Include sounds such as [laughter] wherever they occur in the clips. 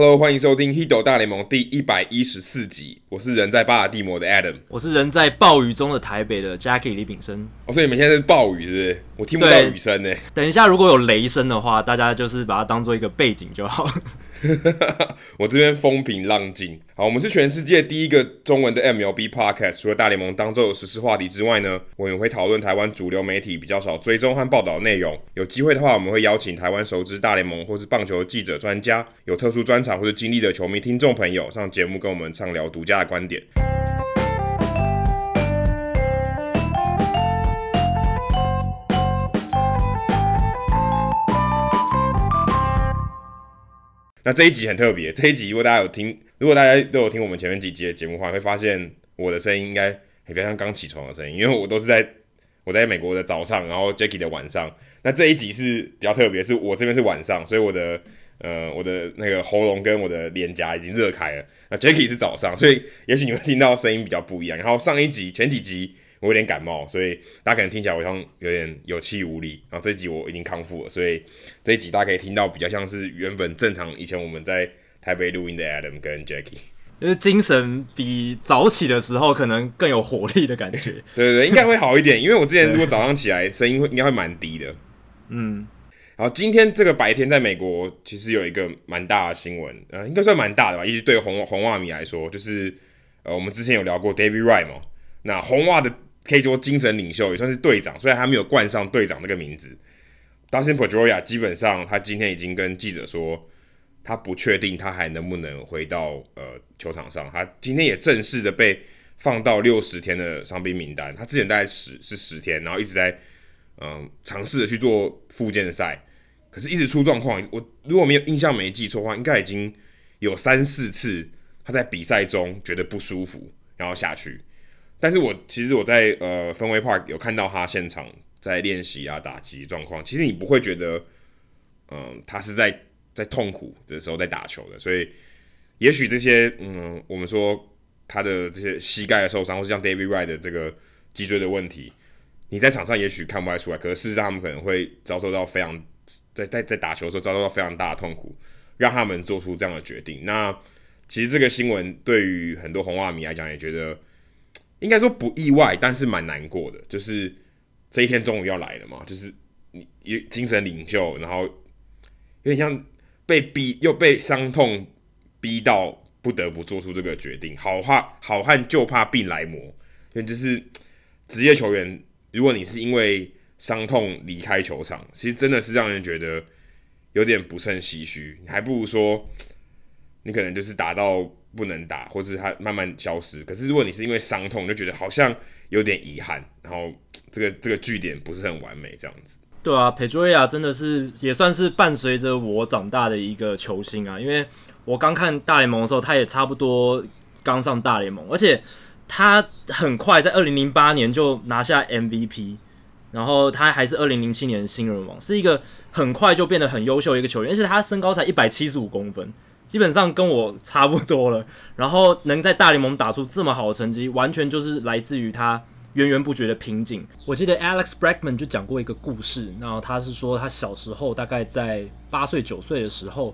Hello，欢迎收听《Hiddle 大联盟》第一百一十四集。我是人在巴尔的摩的 Adam，我是人在暴雨中的台北的 Jackie 李炳生。哦，所以你们现在是暴雨，是不是？我听不到雨声呢。等一下，如果有雷声的话，大家就是把它当做一个背景就好。[laughs] 我这边风平浪静。好，我们是全世界第一个中文的 MLB Podcast。除了大联盟当周有时话题之外呢，我们也会讨论台湾主流媒体比较少追踪和报道的内容。有机会的话，我们会邀请台湾熟知大联盟或是棒球记者、专家，有特殊专场或是经历的球迷听众朋友上节目跟我们畅聊独家的观点。那这一集很特别，这一集如果大家有听，如果大家都有听我们前面几集的节目的话，会发现我的声音应该比较像刚起床的声音，因为我都是在我在美国的早上，然后 Jackie 的晚上。那这一集是比较特别，是我这边是晚上，所以我的呃我的那个喉咙跟我的脸颊已经热开了。那 Jackie 是早上，所以也许你会听到声音比较不一样。然后上一集前几集我有点感冒，所以大家可能听起来好像有点有气无力。然后这一集我已经康复了，所以这一集大家可以听到比较像是原本正常以前我们在台北录音的 Adam 跟 Jackie，就是精神比早起的时候可能更有活力的感觉。[laughs] 对对对，应该会好一点，因为我之前如果早上起来声音会应该会蛮低的。嗯，然后今天这个白天在美国其实有一个蛮大的新闻，呃，应该算蛮大的吧，一直对红红袜迷来说，就是呃，我们之前有聊过 David Wright 嘛，那红袜的。可以说精神领袖也算是队长，虽然他没有冠上队长这个名字。Dustin Pedroia 基本上他今天已经跟记者说，他不确定他还能不能回到呃球场上。他今天也正式的被放到六十天的伤兵名单。他之前大概十是十天，然后一直在嗯尝试着去做复健赛，可是一直出状况。我如果没有印象没记错的话，应该已经有三四次他在比赛中觉得不舒服，然后下去。但是我其实我在呃氛围 Park 有看到他现场在练习啊打击状况，其实你不会觉得，嗯、他是在在痛苦的时候在打球的，所以也许这些嗯，我们说他的这些膝盖的受伤，或是像 David Wright 的这个脊椎的问题，你在场上也许看不太出来，可是事实上他们可能会遭受到非常在在在打球的时候遭受到非常大的痛苦，让他们做出这样的决定。那其实这个新闻对于很多红袜迷来讲也觉得。应该说不意外，但是蛮难过的，就是这一天终于要来了嘛，就是你精神领袖，然后有点像被逼又被伤痛逼到不得不做出这个决定。好汉好汉就怕病来磨，因为就是职业球员，如果你是因为伤痛离开球场，其实真的是让人觉得有点不胜唏嘘。你还不如说，你可能就是打到。不能打，或是他慢慢消失。可是如果你是因为伤痛，就觉得好像有点遗憾，然后这个这个据点不是很完美，这样子。对啊，Pedroia 真的是也算是伴随着我长大的一个球星啊。因为我刚看大联盟的时候，他也差不多刚上大联盟，而且他很快在二零零八年就拿下 MVP，然后他还是二零零七年新人王，是一个很快就变得很优秀的一个球员，而且他身高才一百七十五公分。基本上跟我差不多了，[laughs] 然后能在大联盟打出这么好的成绩，完全就是来自于他源源不绝的瓶颈。我记得 Alex Bregman 就讲过一个故事，然后他是说他小时候大概在八岁九岁的时候，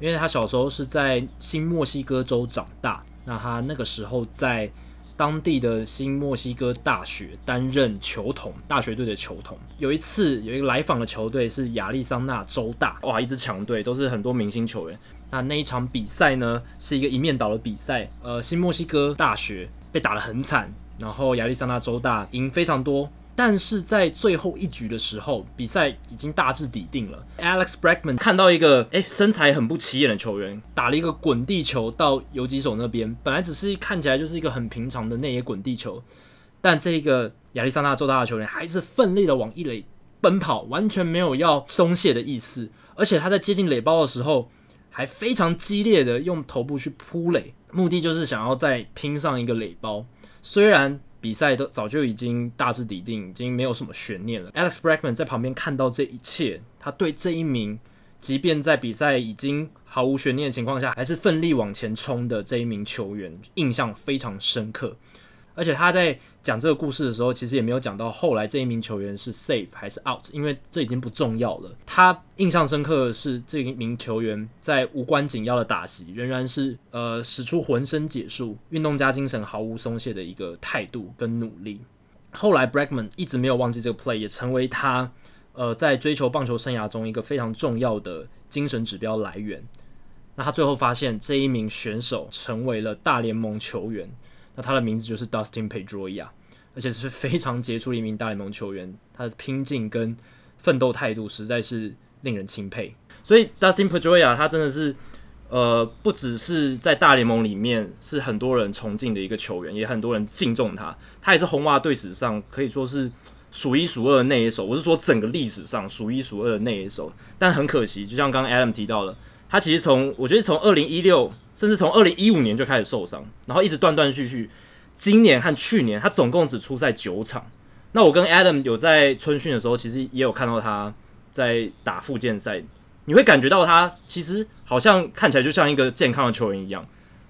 因为他小时候是在新墨西哥州长大，那他那个时候在当地的新墨西哥大学担任球童，大学队的球童。有一次有一个来访的球队是亚利桑那州大，哇，一支强队，都是很多明星球员。那那一场比赛呢，是一个一面倒的比赛。呃，新墨西哥大学被打得很惨，然后亚利桑那州大赢非常多。但是在最后一局的时候，比赛已经大致底定了。Alex Bregman 看到一个诶身材很不起眼的球员打了一个滚地球到游击手那边，本来只是看起来就是一个很平常的内野滚地球，但这个亚利桑那州大的球员还是奋力的往一垒奔跑，完全没有要松懈的意思。而且他在接近垒包的时候，还非常激烈的用头部去扑垒，目的就是想要再拼上一个垒包。虽然比赛都早就已经大致底定，已经没有什么悬念了。Alex Bregman 在旁边看到这一切，他对这一名，即便在比赛已经毫无悬念的情况下，还是奋力往前冲的这一名球员印象非常深刻。而且他在讲这个故事的时候，其实也没有讲到后来这一名球员是 safe 还是 out，因为这已经不重要了。他印象深刻的是这一名球员在无关紧要的打席，仍然是呃使出浑身解数、运动家精神毫无松懈的一个态度跟努力。后来 Bregman 一直没有忘记这个 play，也成为他呃在追求棒球生涯中一个非常重要的精神指标来源。那他最后发现这一名选手成为了大联盟球员。那他的名字就是 Dustin Pedroia，而且是非常杰出的一名大联盟球员。他的拼劲跟奋斗态度实在是令人钦佩。所以 Dustin Pedroia 他真的是，呃，不只是在大联盟里面是很多人崇敬的一个球员，也很多人敬重他。他也是红袜队史上可以说是数一数二的内野手。我是说整个历史上数一数二的内野手。但很可惜，就像刚刚 Adam 提到了。他其实从我觉得从二零一六，甚至从二零一五年就开始受伤，然后一直断断续续。今年和去年，他总共只出赛九场。那我跟 Adam 有在春训的时候，其实也有看到他在打复健赛。你会感觉到他其实好像看起来就像一个健康的球员一样。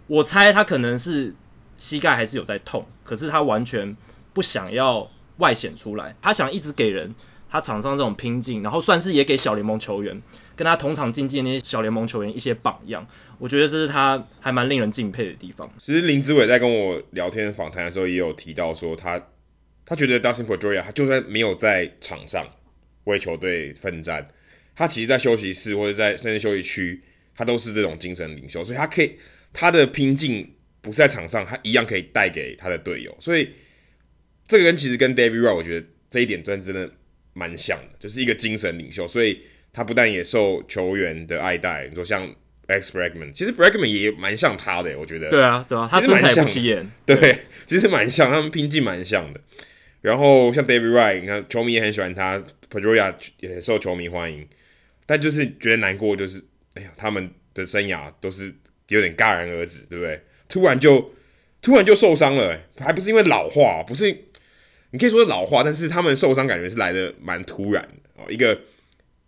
我猜他可能是膝盖还是有在痛，可是他完全不想要外显出来，他想一直给人他场上这种拼劲，然后算是也给小联盟球员。跟他同场竞技那些小联盟球员一些榜样，我觉得这是他还蛮令人敬佩的地方。其实林子伟在跟我聊天访谈的时候，也有提到说他他觉得 Dustin Pedroia 他就算没有在场上为球队奋战，他其实在休息室或者在甚至休息区，他都是这种精神领袖，所以他可以他的拼劲不是在场上，他一样可以带给他的队友。所以这个人其实跟 David Wright 我觉得这一点真真的蛮像的，就是一个精神领袖，所以。他不但也受球员的爱戴，你说像 Alex Bregman，其实 Bregman 也蛮像他的，我觉得。对啊，对啊，他身材不起眼。[laughs] 对，其实蛮像，他们拼劲蛮像的。然后像 David Wright，你看球迷也很喜欢他，Pedroia 也受球迷欢迎，但就是觉得难过，就是哎呀，他们的生涯都是有点戛然而止，对不对？突然就突然就受伤了，还不是因为老化，不是你可以说是老化，但是他们受伤感觉是来的蛮突然的哦，一个。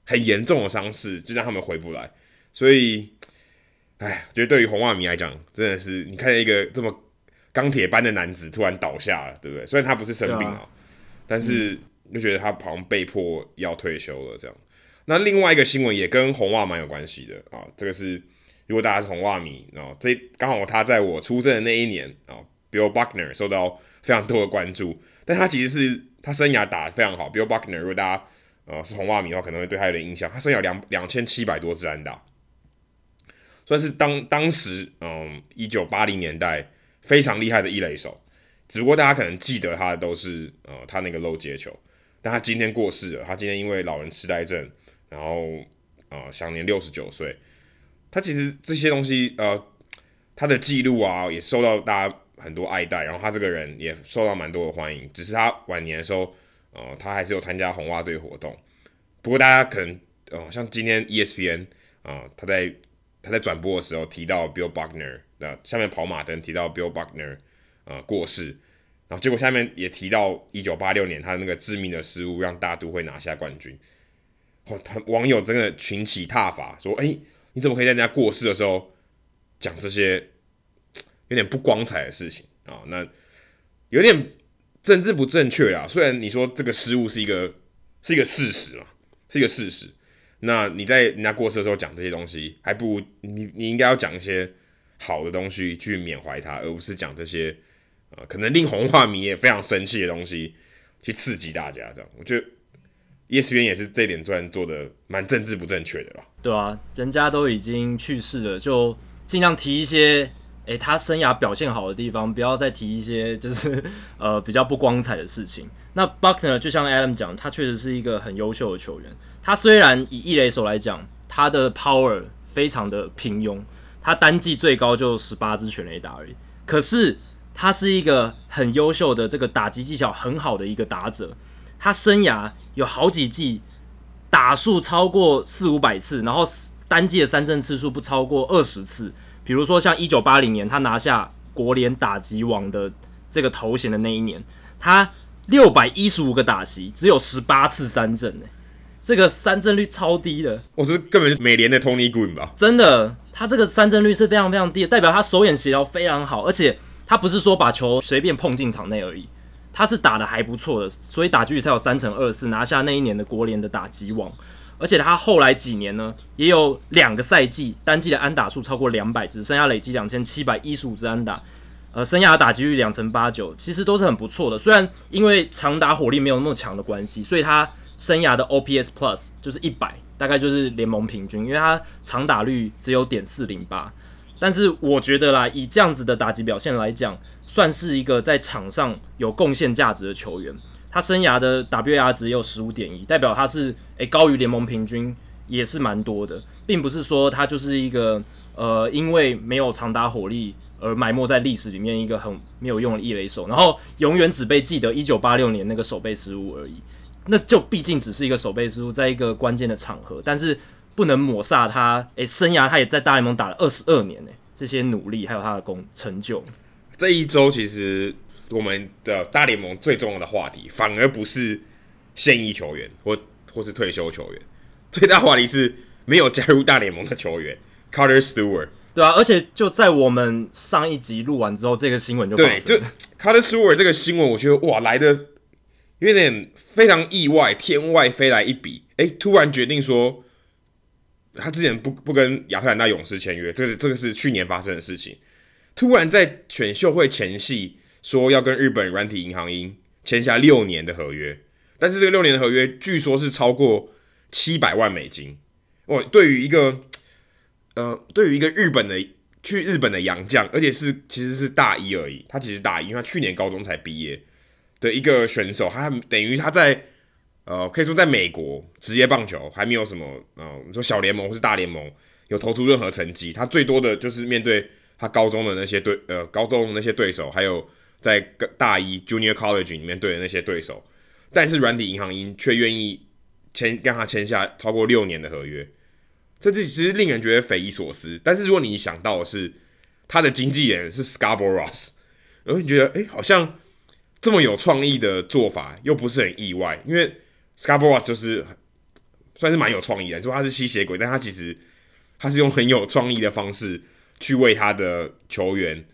很严重的伤势，就让他们回不来。所以，哎，觉得对于红袜迷来讲，真的是你看见一个这么钢铁般的男子突然倒下了，对不对？虽然他不是生病啊，但是就觉得他好像被迫要退休了这样。那另外一个新闻也跟红袜蛮有关系的啊，这个是如果大家是红袜迷啊，这刚好他在我出生的那一年啊，Bill Buckner 受到非常多的关注，但他其实是他生涯打得非常好。Bill Buckner 如果大家呃，是红袜迷的话，可能会对他有点印象。他生涯两两千七百多支安打，算是当当时嗯一九八零年代非常厉害的一垒手。只不过大家可能记得他的都是呃他那个漏接球，但他今天过世了。他今天因为老人痴呆症，然后呃享年六十九岁。他其实这些东西呃他的记录啊也受到大家很多爱戴，然后他这个人也受到蛮多的欢迎。只是他晚年的时候。哦，他还是有参加红袜队活动，不过大家可能，哦，像今天 ESPN 啊，他在他在转播的时候提到 Bill Buckner，那下面跑马灯提到 Bill Buckner 啊过世，然后结果下面也提到一九八六年他那个致命的失误让大都会拿下冠军，哦，他网友真的群起挞伐，说，哎，你怎么可以在人家过世的时候讲这些有点不光彩的事情啊？那有点。政治不正确啦，虽然你说这个失误是一个是一个事实嘛，是一个事实。那你在人家过世的时候讲这些东西，还不如你你应该要讲一些好的东西去缅怀他，而不是讲这些呃可能令红化迷也非常生气的东西去刺激大家。这样，我觉得 ESPN 也是这一点算做的蛮政治不正确的吧？对啊，人家都已经去世了，就尽量提一些。诶，他生涯表现好的地方，不要再提一些就是 [laughs] 呃比较不光彩的事情。那 Buckner 就像 Adam 讲，他确实是一个很优秀的球员。他虽然以一垒手来讲，他的 power 非常的平庸，他单季最高就十八支全垒打而已。可是他是一个很优秀的这个打击技巧很好的一个打者。他生涯有好几季打数超过四五百次，然后单季的三振次数不超过二十次。比如说，像一九八零年他拿下国联打击王的这个头衔的那一年，他六百一十五个打席，只有十八次三振，哎，这个三振率超低的。我是根本是美联的 Tony Gwynn 吧？真的，他这个三振率是非常非常低的，代表他手眼协调非常好，而且他不是说把球随便碰进场内而已，他是打的还不错的，所以打击率才有三乘二四，拿下那一年的国联的打击王。而且他后来几年呢，也有两个赛季单季的安打数超过两百支，生涯累积两千七百一十五支安打，呃，生涯打击率两成八九，其实都是很不错的。虽然因为长打火力没有那么强的关系，所以他生涯的 OPS Plus 就是一百，大概就是联盟平均，因为他长打率只有点四零八。但是我觉得啦，以这样子的打击表现来讲，算是一个在场上有贡献价值的球员。他生涯的 WAR 值也有十五点一，代表他是诶、高于联盟平均，也是蛮多的，并不是说他就是一个呃因为没有长打火力而埋没在历史里面一个很没有用的一垒手，然后永远只被记得一九八六年那个守备失误而已。那就毕竟只是一个守备失误，在一个关键的场合，但是不能抹杀他诶、生涯他也在大联盟打了二十二年呢、这些努力还有他的功成就。这一周其实。我们的大联盟最重要的话题，反而不是现役球员或或是退休球员，[laughs] 最大话题是没有加入大联盟的球员，Carter Stewart。对啊，而且就在我们上一集录完之后，这个新闻就对，就 Carter Stewart 这个新闻，我觉得哇，来的有点非常意外，天外飞来一笔，哎，突然决定说他之前不不跟亚特兰大勇士签约，这是这个是去年发生的事情，突然在选秀会前夕。说要跟日本软体银行鹰签下六年的合约，但是这个六年的合约据说是超过七百万美金。哦，对于一个呃，对于一个日本的去日本的洋将，而且是其实是大一而已，他其实大一，因为他去年高中才毕业的一个选手，他等于他在呃，可以说在美国职业棒球还没有什么呃，你说小联盟或是大联盟有投出任何成绩，他最多的就是面对他高中的那些对呃高中的那些对手，还有。在大一 Junior College 里面对的那些对手，但是软体银行因却愿意签让他签下超过六年的合约，这这其实令人觉得匪夷所思。但是如果你想到的是他的经纪人是 Scarborough Ross，然后你觉得哎、好像这么有创意的做法又不是很意外，因为 Scarboroughs 就是算是蛮有创意的，就他是吸血鬼，但他其实他是用很有创意的方式去为他的球员。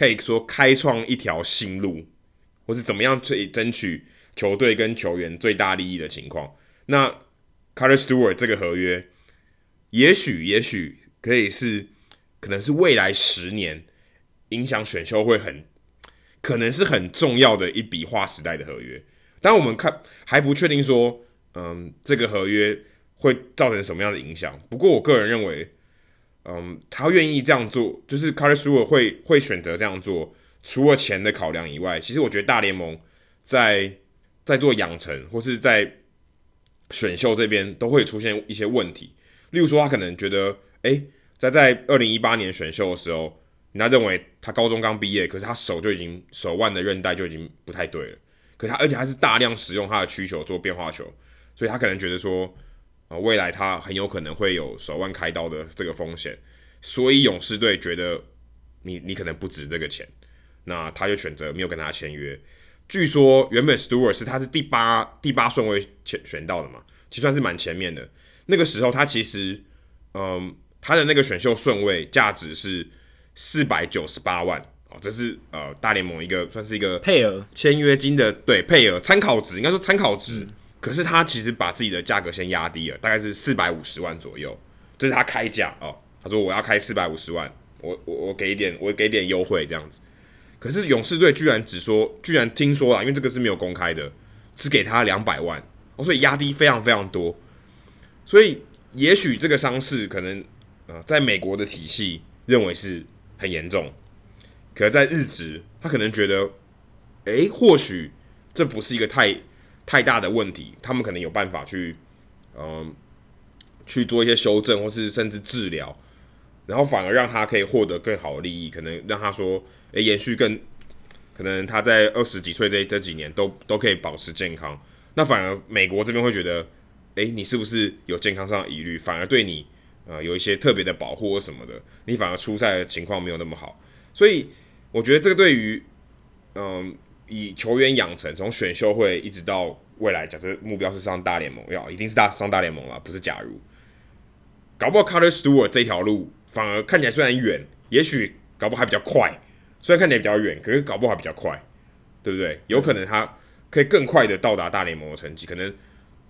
可以说开创一条新路，或是怎么样去争取球队跟球员最大利益的情况。那 Carter Stewart 这个合约，也许也许可以是，可能是未来十年影响选秀会很，可能是很重要的一笔划时代的合约。但我们看还不确定说，嗯，这个合约会造成什么样的影响。不过我个人认为。嗯，他愿意这样做，就是 Carlos 会会选择这样做，除了钱的考量以外，其实我觉得大联盟在在做养成或是在选秀这边都会出现一些问题。例如说，他可能觉得，哎、在在二零一八年选秀的时候，人家认为他高中刚毕业，可是他手就已经手腕的韧带就已经不太对了，可他而且还是大量使用他的曲球做变化球，所以他可能觉得说。啊，未来他很有可能会有手腕开刀的这个风险，所以勇士队觉得你你可能不值这个钱，那他就选择没有跟他签约。据说原本 Stewart 是他是第八第八顺位选选到的嘛，其实算是蛮前面的。那个时候他其实，嗯，他的那个选秀顺位价值是四百九十八万哦，这是呃大联盟一个算是一个配额签约金的对配额参考值，应该说参考值。嗯可是他其实把自己的价格先压低了，大概是四百五十万左右，这是他开价哦。他说我要开四百五十万，我我我给一点，我给点优惠这样子。可是勇士队居然只说，居然听说了，因为这个是没有公开的，只给他两百万，哦，所以压低非常非常多。所以也许这个伤势可能呃，在美国的体系认为是很严重，可是在日职他可能觉得，诶，或许这不是一个太。太大的问题，他们可能有办法去，嗯，去做一些修正，或是甚至治疗，然后反而让他可以获得更好的利益，可能让他说，诶、延续更，可能他在二十几岁这这几年都都可以保持健康，那反而美国这边会觉得，诶、你是不是有健康上的疑虑？反而对你，呃，有一些特别的保护或什么的，你反而出赛的情况没有那么好，所以我觉得这个对于，嗯。以球员养成，从选秀会一直到未来，假设目标是上大联盟，要一定是大上大联盟了，不是假如。搞不好 Carter Stewart 这条路反而看起来虽然远，也许搞不好还比较快，虽然看起来比较远，可是搞不好还比较快，对不对？有可能他可以更快的到达大联盟的成绩，可能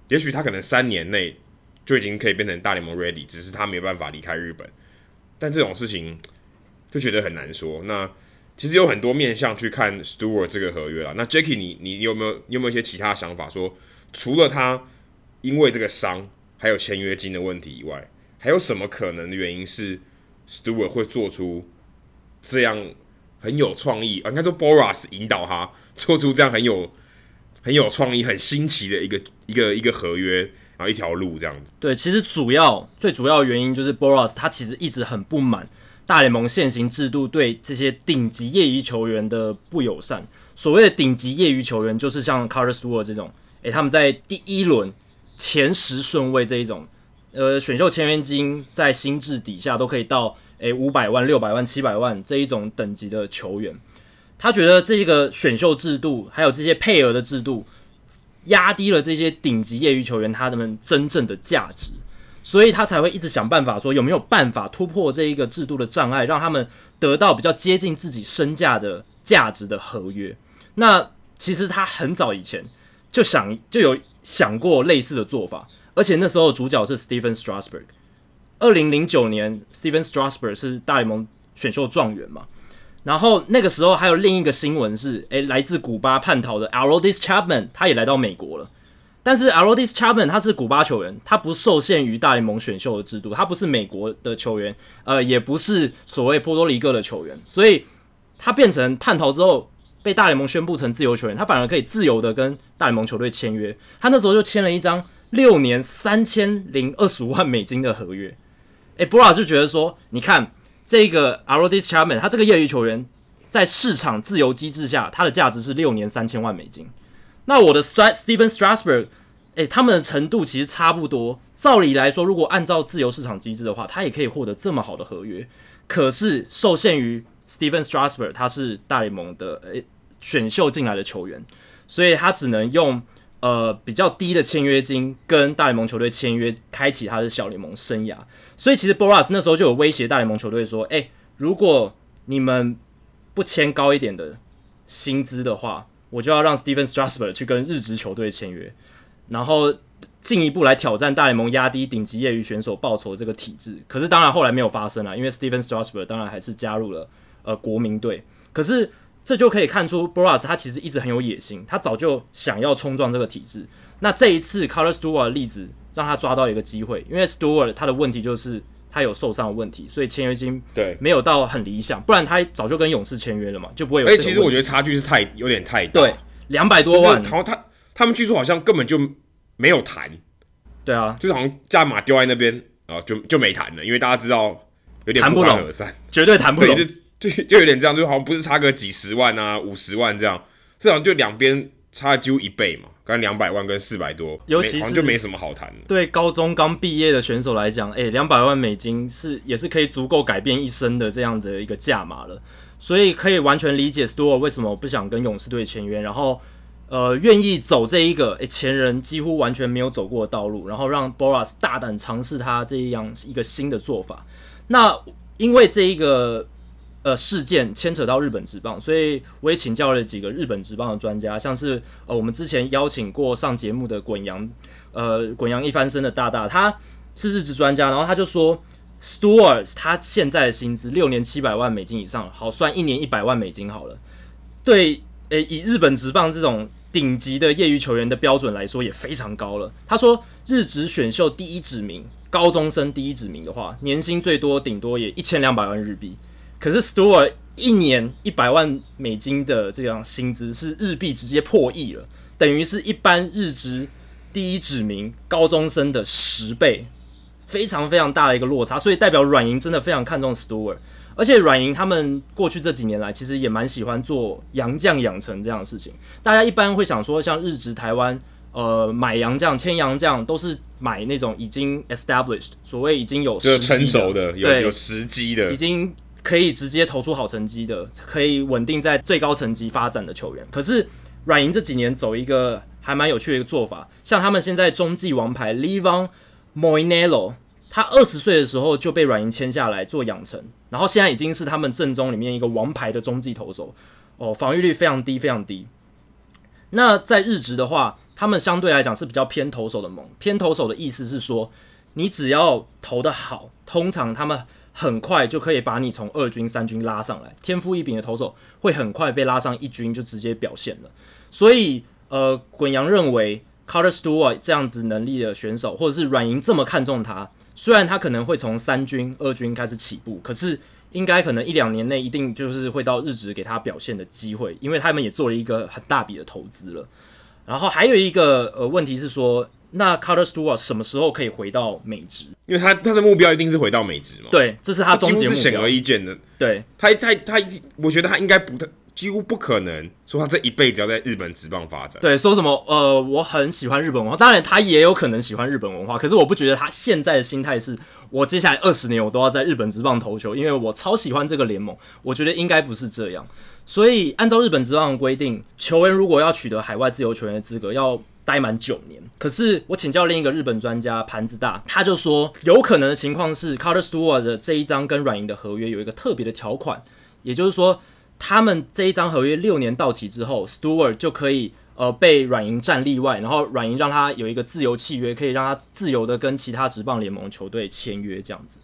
也许他可能三年内就已经可以变成大联盟 ready，只是他没有办法离开日本。但这种事情就觉得很难说。那其实有很多面向去看 Stewart 这个合约啦。那 Jacky，你你有没有你有没有一些其他想法说？说除了他因为这个伤还有签约金的问题以外，还有什么可能的原因是 Stewart 会做出这样很有创意啊？应该说 Boras 引导他做出这样很有很有创意、很新奇的一个一个一个合约，然后一条路这样子。对，其实主要最主要原因就是 Boras 他其实一直很不满大联盟现行制度对这些顶级业余球员的不友善。所谓的顶级业余球员，就是像 Carter Stewart 这种，诶，他们在第一轮前十顺位这一种。呃，选秀签约金在新制底下都可以到诶五百万、六百万、七百万这一种等级的球员，他觉得这个选秀制度还有这些配额的制度压低了这些顶级业余球员他们真正的价值，所以他才会一直想办法说有没有办法突破这一个制度的障碍，让他们得到比较接近自己身价的价值的合约。那其实他很早以前就想就有想过类似的做法。而且那时候主角是 Stephen Strasburg。二零零九年，Stephen Strasburg 是大联盟选秀状元嘛。然后那个时候还有另一个新闻是，诶，来自古巴叛逃的 Aroldis Chapman，他也来到美国了。但是 Arodis Chapman 他是古巴球员，他不受限于大联盟选秀的制度，他不是美国的球员，呃，也不是所谓波多黎各的球员，所以他变成叛逃之后被大联盟宣布成自由球员，他反而可以自由的跟大联盟球队签约。他那时候就签了一张。六年三千零二十五万美金的合约，诶，波拉就觉得说，你看这个 Arodis Chapman，他这个业余球员在市场自由机制下，他的价值是六年三千万美金。那我的 Stephen Strasburg，诶，他们的程度其实差不多。照理来说，如果按照自由市场机制的话，他也可以获得这么好的合约。可是受限于 Stephen Strasburg，他是大联盟的诶选秀进来的球员，所以他只能用。呃，比较低的签约金跟大联盟球队签约，开启他的小联盟生涯。所以其实 Boras 那时候就有威胁大联盟球队说：“诶，如果你们不签高一点的薪资的话，我就要让 Stephen Strasburg 去跟日职球队签约，然后进一步来挑战大联盟压低顶级业余选手报酬这个体制。”可是当然后来没有发生了，因为 Stephen Strasburg 当然还是加入了呃国民队。可是。这就可以看出，Boras 他其实一直很有野心，他早就想要冲撞这个体制。那这一次 Color Stewart 的例子让他抓到一个机会，因为 Stewart 他的问题就是他有受伤的问题，所以签约金对没有到很理想，不然他早就跟勇士签约了嘛，就不会有。哎，其实我觉得差距是太有点太大，对，两百多万，然后他他们据说好像根本就没有谈，对啊，就是好像价码丢在那边啊，就就没谈了，因为大家知道有点谈不欢而散，绝对谈不拢。就就有点这样，就好像不是差个几十万啊，五十万这样，这好像就两边差了几乎一倍嘛，刚刚两百万跟四百多，尤其是好像就没什么好谈。对高中刚毕业的选手来讲，哎、欸，两百万美金是也是可以足够改变一生的这样的一个价码了，所以可以完全理解 Stewart 为什么不想跟勇士队签约，然后呃愿意走这一个诶前人几乎完全没有走过的道路，然后让 Boras 大胆尝试他这样一个新的做法。那因为这一个。呃，事件牵扯到日本职棒，所以我也请教了几个日本职棒的专家，像是呃，我们之前邀请过上节目的滚扬，呃，滚扬一翻身的大大，他是日职专家，然后他就说，Stewart 他现在的薪资六年七百万美金以上，好算一年一百万美金好了，对，诶、以日本职棒这种顶级的业余球员的标准来说，也非常高了。他说，日职选秀第一指名，高中生第一指名的话，年薪最多顶多也一千两百万日币。可是 Stewart 一年一百万美金的这样薪资是日币直接破亿了，等于是一般日职第一指名高中生的十倍，非常非常大的一个落差，所以代表软银真的非常看重 Stewart，而且软银他们过去这几年来其实也蛮喜欢做洋将养成这样的事情。大家一般会想说，像日职台湾呃买洋将签洋将都是买那种已经 established，所谓已经有就成熟的有有时机的，已经。可以直接投出好成绩的，可以稳定在最高层级发展的球员。可是软银这几年走一个还蛮有趣的一个做法，像他们现在中继王牌 Livon Moinelo，他二十岁的时候就被软银签下来做养成，然后现在已经是他们阵中里面一个王牌的中继投手哦，防御率非常低，非常低。那在日职的话，他们相对来讲是比较偏投手的盟，偏投手的意思是说，你只要投得好，通常他们很快就可以把你从二军、三军拉上来。天赋异禀的投手会很快被拉上一军，就直接表现了。所以，呃，滚阳认为 Carter Stewart 这样子能力的选手，或者是软银这么看重他，虽然他可能会从三军、二军开始起步，可是应该可能一两年内一定就是会到日职给他表现的机会，因为他们也做了一个很大笔的投资了。然后还有一个呃问题是说，那 Carter Stewart 什么时候可以回到美职？因为他他的目标一定是回到美职嘛。对，这是他终极目标。是显而易见的。对，他他他，我觉得他应该不太。几乎不可能说他这一辈子要在日本职棒发展。对，说什么呃，我很喜欢日本文化，当然他也有可能喜欢日本文化，可是我不觉得他现在的心态是，我接下来二十年我都要在日本职棒投球，因为我超喜欢这个联盟。我觉得应该不是这样。所以按照日本职棒的规定，球员如果要取得海外自由球员的资格，要待满九年。可是我请教另一个日本专家盘子大，他就说有可能的情况是，Carter Stewart 的这一张跟软银的合约有一个特别的条款，也就是说。他们这一张合约六年到期之后，Stewart 就可以呃被软银占例外，然后软银让他有一个自由契约，可以让他自由的跟其他职棒联盟球队签约这样子。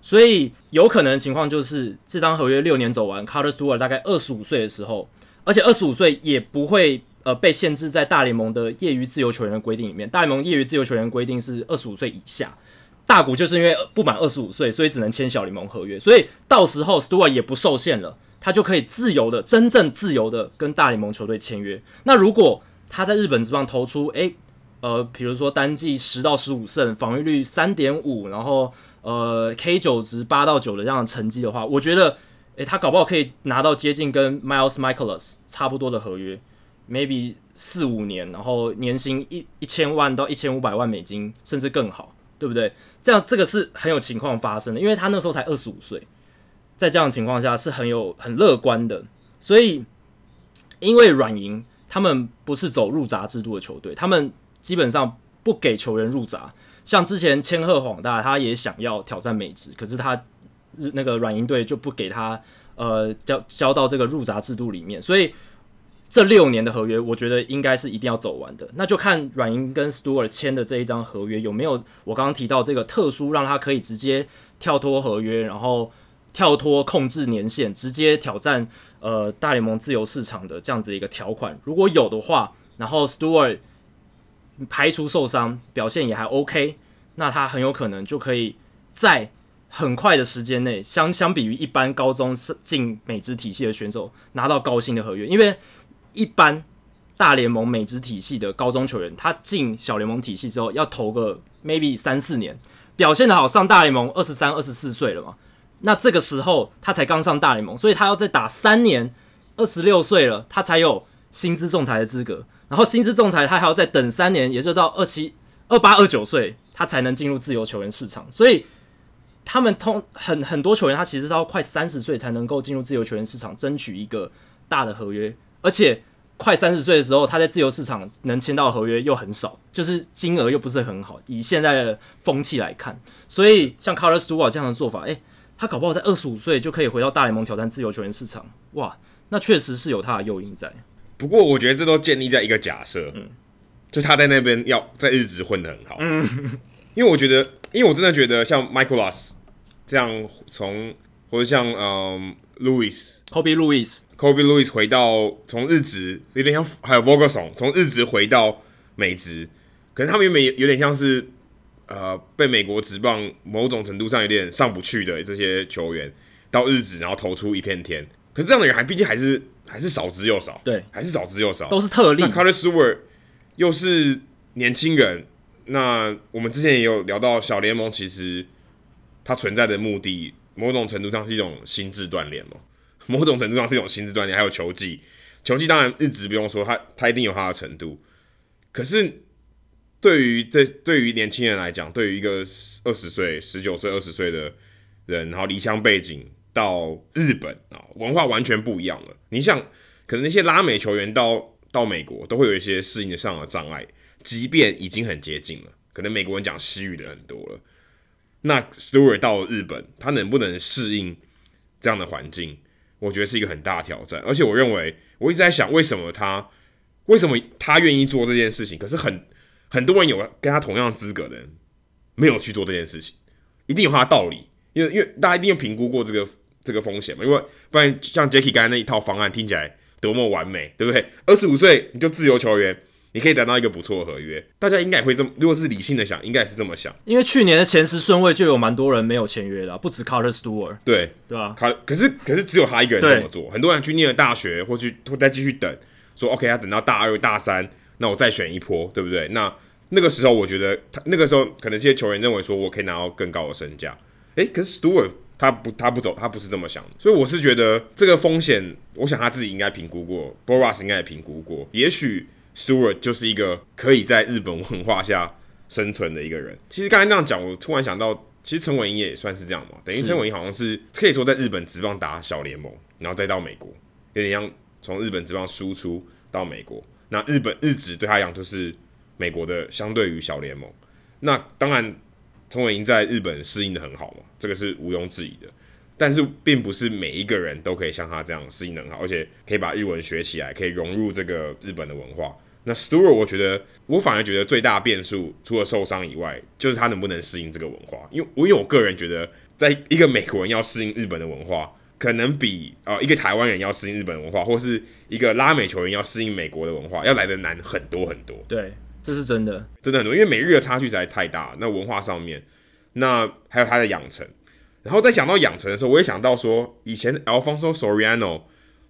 所以有可能的情况就是这张合约六年走完，Carter Stewart 大概二十五岁的时候，而且二十五岁也不会呃被限制在大联盟的业余自由球员的规定里面。大联盟业余自由球员规定是二十五岁以下，大谷就是因为不满二十五岁，所以只能签小联盟合约，所以到时候 Stewart 也不受限了。他就可以自由的、真正自由的跟大联盟球队签约。那如果他在日本职棒投出，诶、呃，比如说单季十到十五胜，防御率三点五，然后呃 K 九值八到九的这样的成绩的话，我觉得，诶、他搞不好可以拿到接近跟 Miles Mikolas 差不多的合约，maybe 四五年，然后年薪一一千万到一千五百万美金，甚至更好，对不对？这样这个是很有情况发生的，因为他那时候才二十五岁。在这样的情况下是很有很乐观的，所以因为软银他们不是走入闸制度的球队，他们基本上不给球员入闸。像之前千鹤广大他也想要挑战美职，可是他那个软银队就不给他呃交交到这个入闸制度里面，所以这六年的合约我觉得应该是一定要走完的。那就看软银跟 Stewart 签的这一张合约有没有我刚刚提到这个特殊让他可以直接跳脱合约，然后。跳脱控制年限，直接挑战呃大联盟自由市场的这样子一个条款，如果有的话，然后 Stewart 排除受伤，表现也还 OK，那他很有可能就可以在很快的时间内，相相比于一般高中进美职体系的选手拿到高薪的合约，因为一般大联盟美职体系的高中球员，他进小联盟体系之后要投个 maybe 三四年，表现得好上大联盟二十三、二十四岁了嘛。那这个时候他才刚上大联盟，所以他要再打三年，二十六岁了，他才有薪资仲裁的资格。然后薪资仲裁他还要再等三年，也就是到二七、二八、二九岁，他才能进入自由球员市场。所以他们通很很多球员，他其实是要快三十岁才能够进入自由球员市场，争取一个大的合约。而且快三十岁的时候，他在自由市场能签到合约又很少，就是金额又不是很好。以现在的风气来看，所以像 Carter Stewart 这样的做法，诶。他搞不好在二十五岁就可以回到大联盟挑战自由球员市场，哇，那确实是有他的诱因在。不过我觉得这都建立在一个假设，嗯，就他在那边要在日职混得很好，嗯，[laughs] 因为我觉得，因为我真的觉得像 Michael Las 这样从，或者像嗯 Lewis，Colby Lewis，Colby Lewis 回到从日职有点像，还有 Vogelsong 从日职回到美职，可能他们原本有点像是。呃，被美国职棒某种程度上有点上不去的这些球员，到日职然后投出一片天，可是这样的人还毕竟还是还是少之又少，对，还是少之又少，都是特例。那 Carter Stewart 又是年轻人，那我们之前也有聊到小联盟，其实它存在的目的，某种程度上是一种心智锻炼嘛，[laughs] 某种程度上是一种心智锻炼，还有球技，球技当然日职不用说，他他一定有他的程度，可是。对于这对于年轻人来讲，对于一个二十岁、十九岁、二十岁的人，然后离乡背景到日本啊，文化完全不一样了。你像可能那些拉美球员到到美国，都会有一些适应上的障碍，即便已经很接近了。可能美国人讲西语的很多了，那 Stewart 到日本，他能不能适应这样的环境？我觉得是一个很大挑战。而且我认为，我一直在想，为什么他为什么他愿意做这件事情？可是很很多人有跟他同样资格的人没有去做这件事情，一定有他的道理。因为因为大家一定有评估过这个这个风险嘛。因为不然像 Jacky 刚才那一套方案听起来多么完美，对不对？二十五岁你就自由球员。你可以得到一个不错的合约，大家应该也会这么。如果是理性的想，应该也是这么想。因为去年的前十顺位就有蛮多人没有签约的，不止 Carter Stewart。对对啊，卡可是可是只有他一个人这么做，很多人去念了大学，或去或再继续等，说 OK，他等到大二大三，那我再选一波，对不对？那那个时候我觉得他那个时候可能这些球员认为说我可以拿到更高的身价。诶，可是 Stewart 他不他不走，他不是这么想的，所以我是觉得这个风险，我想他自己应该评估过，Boras 应该也评估过，也许。Stewart 就是一个可以在日本文化下生存的一个人。其实刚才那样讲，我突然想到，其实陈伟英也算是这样嘛。等于陈伟英好像是可以说在日本职棒打小联盟，然后再到美国，有点像从日本职棒输出到美国。那日本日职对他来讲就是美国的相对于小联盟。那当然，陈伟殷在日本适应的很好嘛，这个是毋庸置疑的。但是并不是每一个人都可以像他这样适应很好，而且可以把日文学起来，可以融入这个日本的文化。那 Stewart，我觉得我反而觉得最大的变数，除了受伤以外，就是他能不能适应这个文化。因为我因为我个人觉得，在一个美国人要适应日本的文化，可能比啊、呃、一个台湾人要适应日本文化，或是一个拉美球员要适应美国的文化，要来的难很多很多。对，这是真的，真的很多，因为美日的差距实在太大。那文化上面，那还有他的养成，然后在想到养成的时候，我也想到说，以前 Alfonso Soriano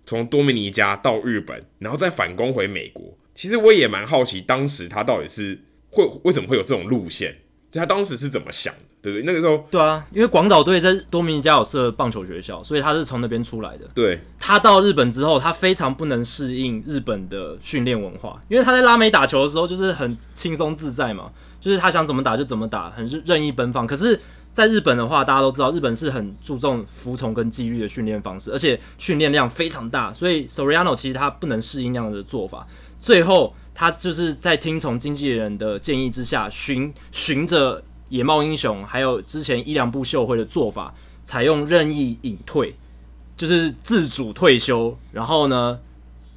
从多米尼加到日本，然后再反攻回美国。其实我也蛮好奇，当时他到底是会为什么会有这种路线？就他当时是怎么想的，对不对？那个时候，对啊，因为广岛队在多米尼加有设棒球学校，所以他是从那边出来的。对，他到日本之后，他非常不能适应日本的训练文化，因为他在拉美打球的时候就是很轻松自在嘛，就是他想怎么打就怎么打，很任意奔放。可是，在日本的话，大家都知道，日本是很注重服从跟纪律的训练方式，而且训练量非常大，所以 Soriano 其实他不能适应那样的做法。最后，他就是在听从经纪人的建议之下，循循着野茂英雄还有之前伊良部秀辉的做法，采用任意隐退，就是自主退休，然后呢，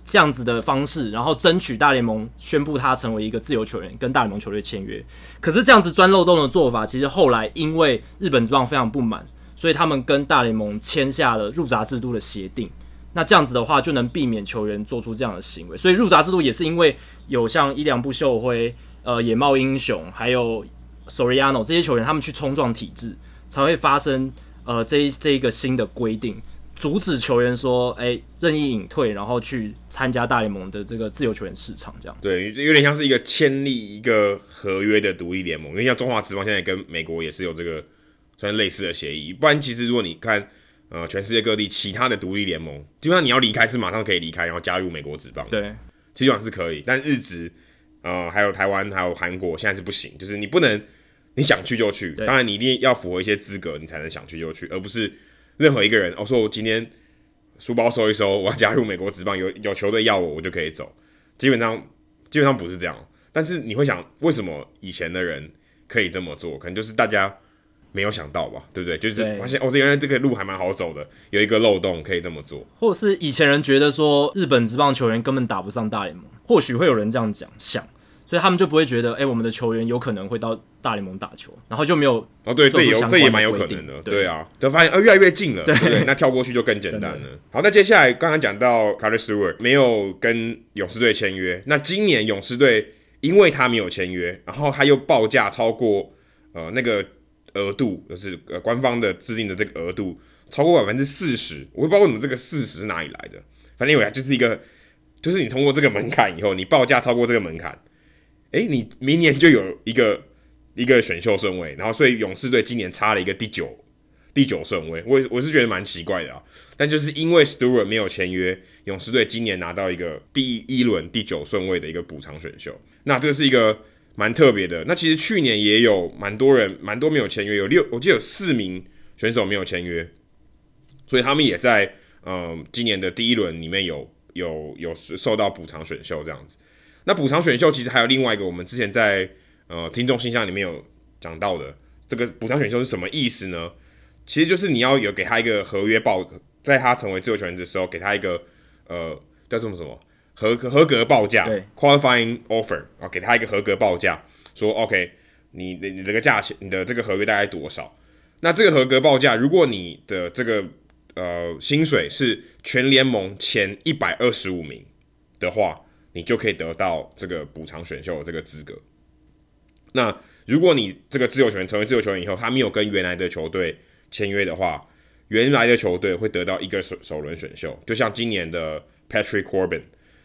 这样子的方式，然后争取大联盟宣布他成为一个自由球员，跟大联盟球队签约。可是这样子钻漏洞的做法，其实后来因为日本职棒非常不满，所以他们跟大联盟签下了入闸制度的协定。那这样子的话，就能避免球员做出这样的行为。所以入闸制度也是因为有像伊良部秀辉、呃野茂英雄，还有 Soriano 这些球员，他们去冲撞体制，才会发生呃这一这一个新的规定，阻止球员说，哎、欸，任意隐退，然后去参加大联盟的这个自由球员市场。这样对，有点像是一个签立一个合约的独立联盟，因为像中华职棒现在跟美国也是有这个算类似的协议。不然其实如果你看。呃，全世界各地其他的独立联盟，基本上你要离开是马上可以离开，然后加入美国职棒。对，基本上是可以。但日职，呃，还有台湾，还有韩国，现在是不行，就是你不能你想去就去。当然，你一定要符合一些资格，你才能想去就去，而不是任何一个人。我说我今天书包收一收，我要加入美国职棒，有有球队要我，我就可以走。基本上基本上不是这样。但是你会想，为什么以前的人可以这么做？可能就是大家。没有想到吧，对不对？就是发现哦，这原来这个路还蛮好走的，有一个漏洞可以这么做。或者是以前人觉得说日本职棒球员根本打不上大联盟，或许会有人这样讲想，所以他们就不会觉得，哎，我们的球员有可能会到大联盟打球，然后就没有哦，对，这也有这也蛮有可能的，对，对啊，就发现呃越来越近了，对不对？那跳过去就更简单了。好，那接下来刚刚讲到 Stewart 没有跟勇士队签约，那今年勇士队因为他没有签约，然后他又报价超过呃那个。额度就是呃官方的制定的这个额度超过百分之四十，我也不知道为什么这个四十是哪里来的，反正因为就是一个，就是你通过这个门槛以后，你报价超过这个门槛，诶，你明年就有一个一个选秀顺位，然后所以勇士队今年差了一个第九第九顺位，我我是觉得蛮奇怪的啊，但就是因为 Stewart 没有签约，勇士队今年拿到一个第一轮第九顺位的一个补偿选秀，那这是一个。蛮特别的，那其实去年也有蛮多人，蛮多没有签约，有六，我记得有四名选手没有签约，所以他们也在嗯、今年的第一轮里面有有有受到补偿选秀这样子。那补偿选秀其实还有另外一个，我们之前在呃听众信箱里面有讲到的，这个补偿选秀是什么意思呢？其实就是你要有给他一个合约报，在他成为自由球员的时候，给他一个呃叫什么什么合格合格报价对，qualifying offer 啊，给他一个合格报价，说 OK，你你你这个价钱，你的这个合约大概多少？那这个合格报价，如果你的这个呃薪水是全联盟前一百二十五名的话，你就可以得到这个补偿选秀的这个资格。那如果你这个自由球员成为自由球员以后，他没有跟原来的球队签约的话，原来的球队会得到一个首首轮选秀，就像今年的 Patrick Corbin。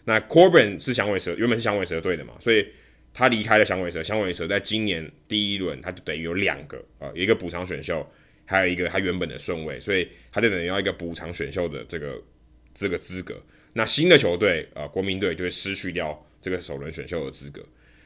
那 Corbin 是响尾蛇，原本是响尾蛇队的嘛，所以他离开了响尾蛇。响尾蛇在今年第一轮，他就等于有两个啊，一个补偿选秀，还有一个他原本的顺位，所以他就等于要一个补偿选秀的这个这个资格。那新的球队啊，国民队就会失去掉这个首轮选秀的资格。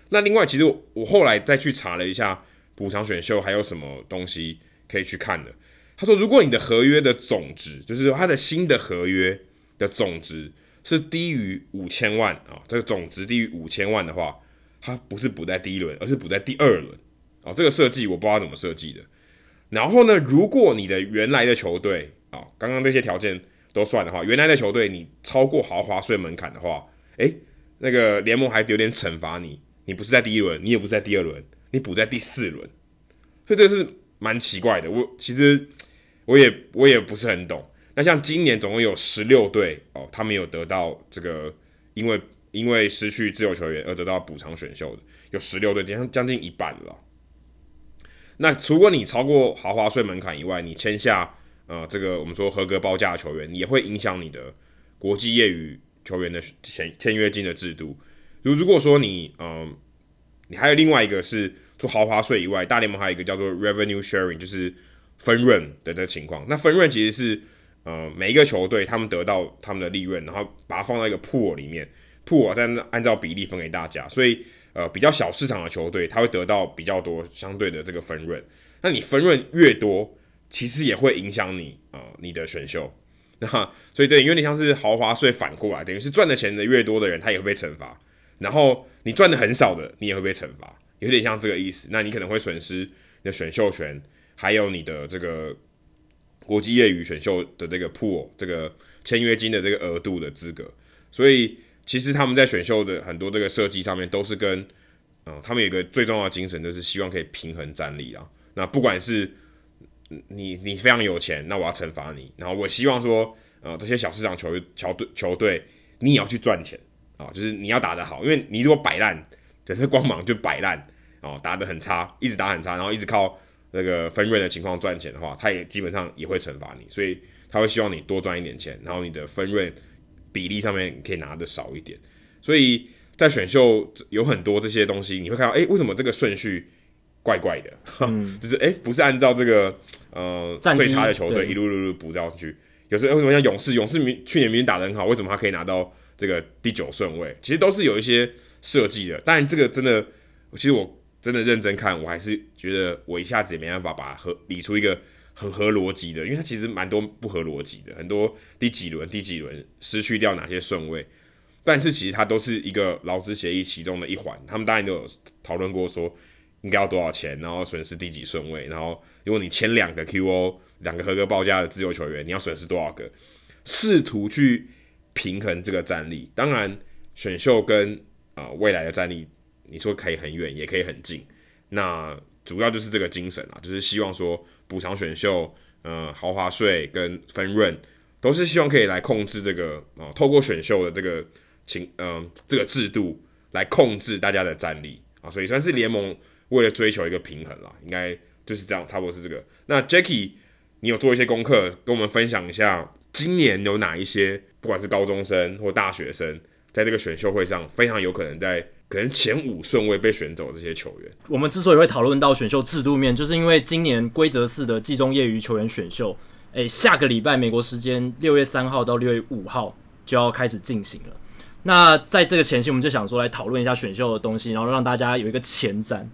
那另外，其实我，我后来再去查了一下补偿选秀还有什么东西可以去看的。他说，如果你的合约的总值，就是他的新的合约的总值是低于五千万啊，这个总值低于五千万的话，它不是补在第一轮，而是补在第二轮啊。这个设计我不知道怎么设计的。然后呢，如果你的原来的球队啊，刚刚这些条件都算的话，原来的球队你超过豪华税门槛的话，诶，那个联盟还有点惩罚你。你不是在第一轮，你也不是在第二轮，你补在第四轮，所以这是蛮奇怪的。我其实我也我也不是很懂。那像今年总共有十六队哦，他们有得到这个，因为因为失去自由球员而得到补偿选秀的，有十六队，将将近一半了。那除了你超过豪华税门槛以外，你签下呃这个我们说合格报价的球员，也会影响你的国际业余球员的签签约金的制度。如如果说你，嗯，你还有另外一个是除豪华税以外，大联盟还有一个叫做 revenue sharing，就是分润的这情况。那分润其实是，呃，每一个球队他们得到他们的利润，然后把它放在一个 pool 里面，pool 再按照比例分给大家。所以，呃，比较小市场的球队，他会得到比较多相对的这个分润。那你分润越多，其实也会影响你啊，呃，你的选秀。[laughs] 那所以对，有点像是豪华税反过来，等于是赚的钱的越多的人，他也会被惩罚。然后你赚的很少的，你也会被惩罚，有点像这个意思。那你可能会损失你的选秀权，还有你的这个国际业余选秀的这个 pool 这个签约金的这个额度的资格。所以其实他们在选秀的很多这个设计上面都是跟，嗯、他们有一个最重要的精神，就是希望可以平衡战力啊。那不管是你你非常有钱，那我要惩罚你。然后我希望说，呃，这些小市场球球队球队，你也要去赚钱。啊，就是你要打得好，因为你如果摆烂，就是光芒就摆烂哦，打得很差，一直打很差，然后一直靠那个分润的情况赚钱的话，他也基本上也会惩罚你，所以他会希望你多赚一点钱，然后你的分润比例上面可以拿得少一点。所以在选秀有很多这些东西，你会看到，哎、为什么这个顺序怪怪的？嗯、[laughs] 就是哎、不是按照这个呃最差的球队一路路路补上去。有时候为什么像勇士，勇士明去年明明打得很好，为什么他可以拿到？这个第九顺位其实都是有一些设计的，但这个真的，其实我真的认真看，我还是觉得我一下子也没办法把合理出一个很合逻辑的，因为它其实蛮多不合逻辑的，很多第几轮第几轮失去掉哪些顺位，但是其实它都是一个劳资协议其中的一环，他们当然都有讨论过说应该要多少钱，然后损失第几顺位，然后如果你签两个 QO 两个合格报价的自由球员，你要损失多少个，试图去。平衡这个战力，当然选秀跟啊、未来的战力，你说可以很远，也可以很近。那主要就是这个精神啊，就是希望说补偿选秀，呃，豪华税跟分润，都是希望可以来控制这个啊、透过选秀的这个情，嗯、这个制度来控制大家的战力啊，所以算是联盟为了追求一个平衡啦，应该就是这样，差不多是这个。那 Jacky，你有做一些功课，跟我们分享一下。今年有哪一些，不管是高中生或大学生，在这个选秀会上非常有可能在可能前五顺位被选走这些球员？我们之所以会讨论到选秀制度面，就是因为今年规则式的季中业余球员选秀，诶，下个礼拜美国时间六月三号到六月五号就要开始进行了。那在这个前夕，我们就想说来讨论一下选秀的东西，然后让大家有一个前瞻。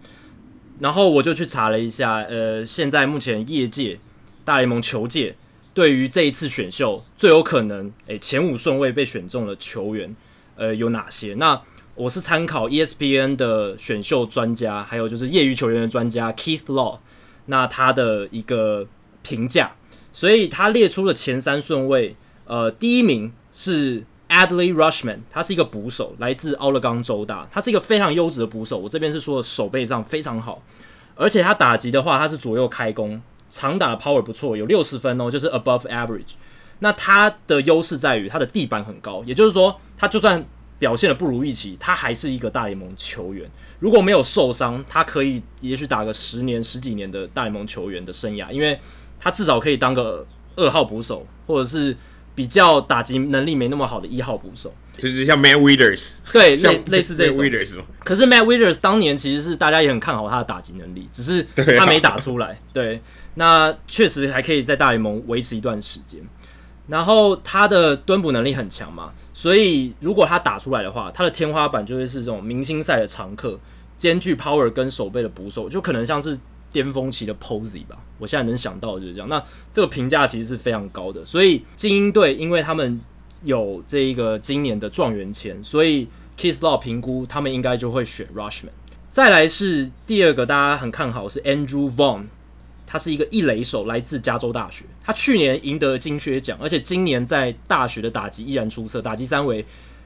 然后我就去查了一下，呃，现在目前业界大联盟球界。对于这一次选秀最有可能诶前五顺位被选中的球员，呃有哪些？那我是参考 ESPN 的选秀专家，还有就是业余球员的专家 Keith Law，那他的一个评价，所以他列出了前三顺位，呃，第一名是 Adley Rushman，他是一个捕手，来自奥勒冈州大，他是一个非常优质的捕手，我这边是说手背上非常好，而且他打击的话，他是左右开弓，长打的 power 不错，有六十分哦，就是 above average。那他的优势在于他的地板很高，也就是说，他就算表现的不如预期，他还是一个大联盟球员。如果没有受伤，他可以也许打个十年、十几年的大联盟球员的生涯，因为他至少可以当个二号捕手，或者是比较打击能力没那么好的一号捕手，就是像 Matt Wieters，[laughs] 对，类类似这种。Matt Wieters 可是 Matt Wieters 当年其实是大家也很看好他的打击能力，只是 [laughs] 他没打出来。对，啊、对，那确实还可以在大联盟维持一段时间。然后他的蹲捕能力很强嘛，所以如果他打出来的话，他的天花板就会是这种明星赛的常客，兼具 power 跟手背的捕手，就可能像是巅峰期的 Posey 吧。我现在能想到的就是这样。那这个评价其实是非常高的，所以精英队因为他们有这一个今年的状元签，所以 Keith Law 评估他们应该就会选 Rushman。再来是第二个大家很看好是 Andrew Vaughn。他是一个一垒手，来自加州大学。他去年赢得金靴奖，而且今年在大学的打击依然出色，打击三围，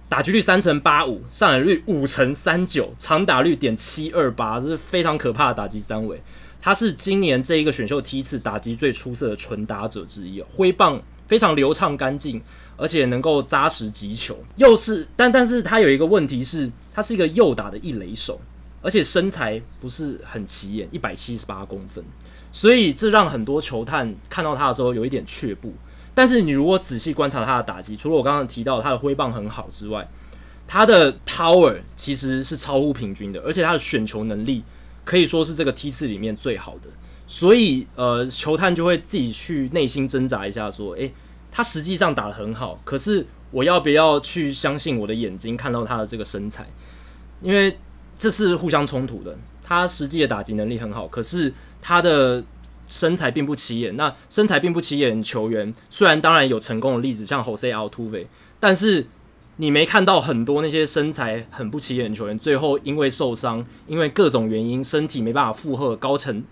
打击率三成八五，上垒率五成三九，长打率点七二八，这是非常可怕的打击三围。他是今年这一个选秀梯次打击最出色的纯打者之一，挥棒非常流畅干净，而且能够扎实击球。又是，但但是他有一个问题是，他是一个右打的一垒手，而且身材不是很起眼，一百七十八公分。所以这让很多球探看到他的时候有一点却步。但是你如果仔细观察他的打击，除了我刚刚提到他的挥棒很好之外，他的 power 其实是超乎平均的，而且他的选球能力可以说是这个梯次里面最好的。所以呃，球探就会自己去内心挣扎一下，说：诶，他实际上打得很好，可是我要不要去相信我的眼睛看到他的这个身材？因为这是互相冲突的。他实际的打击能力很好，可是。他的身材并不起眼。那身材并不起眼球员，虽然当然有成功的例子，像 Jose Altuve，但是你没看到很多那些身材很不起眼的球员，最后因为受伤，因为各种原因，身体没办法负荷高层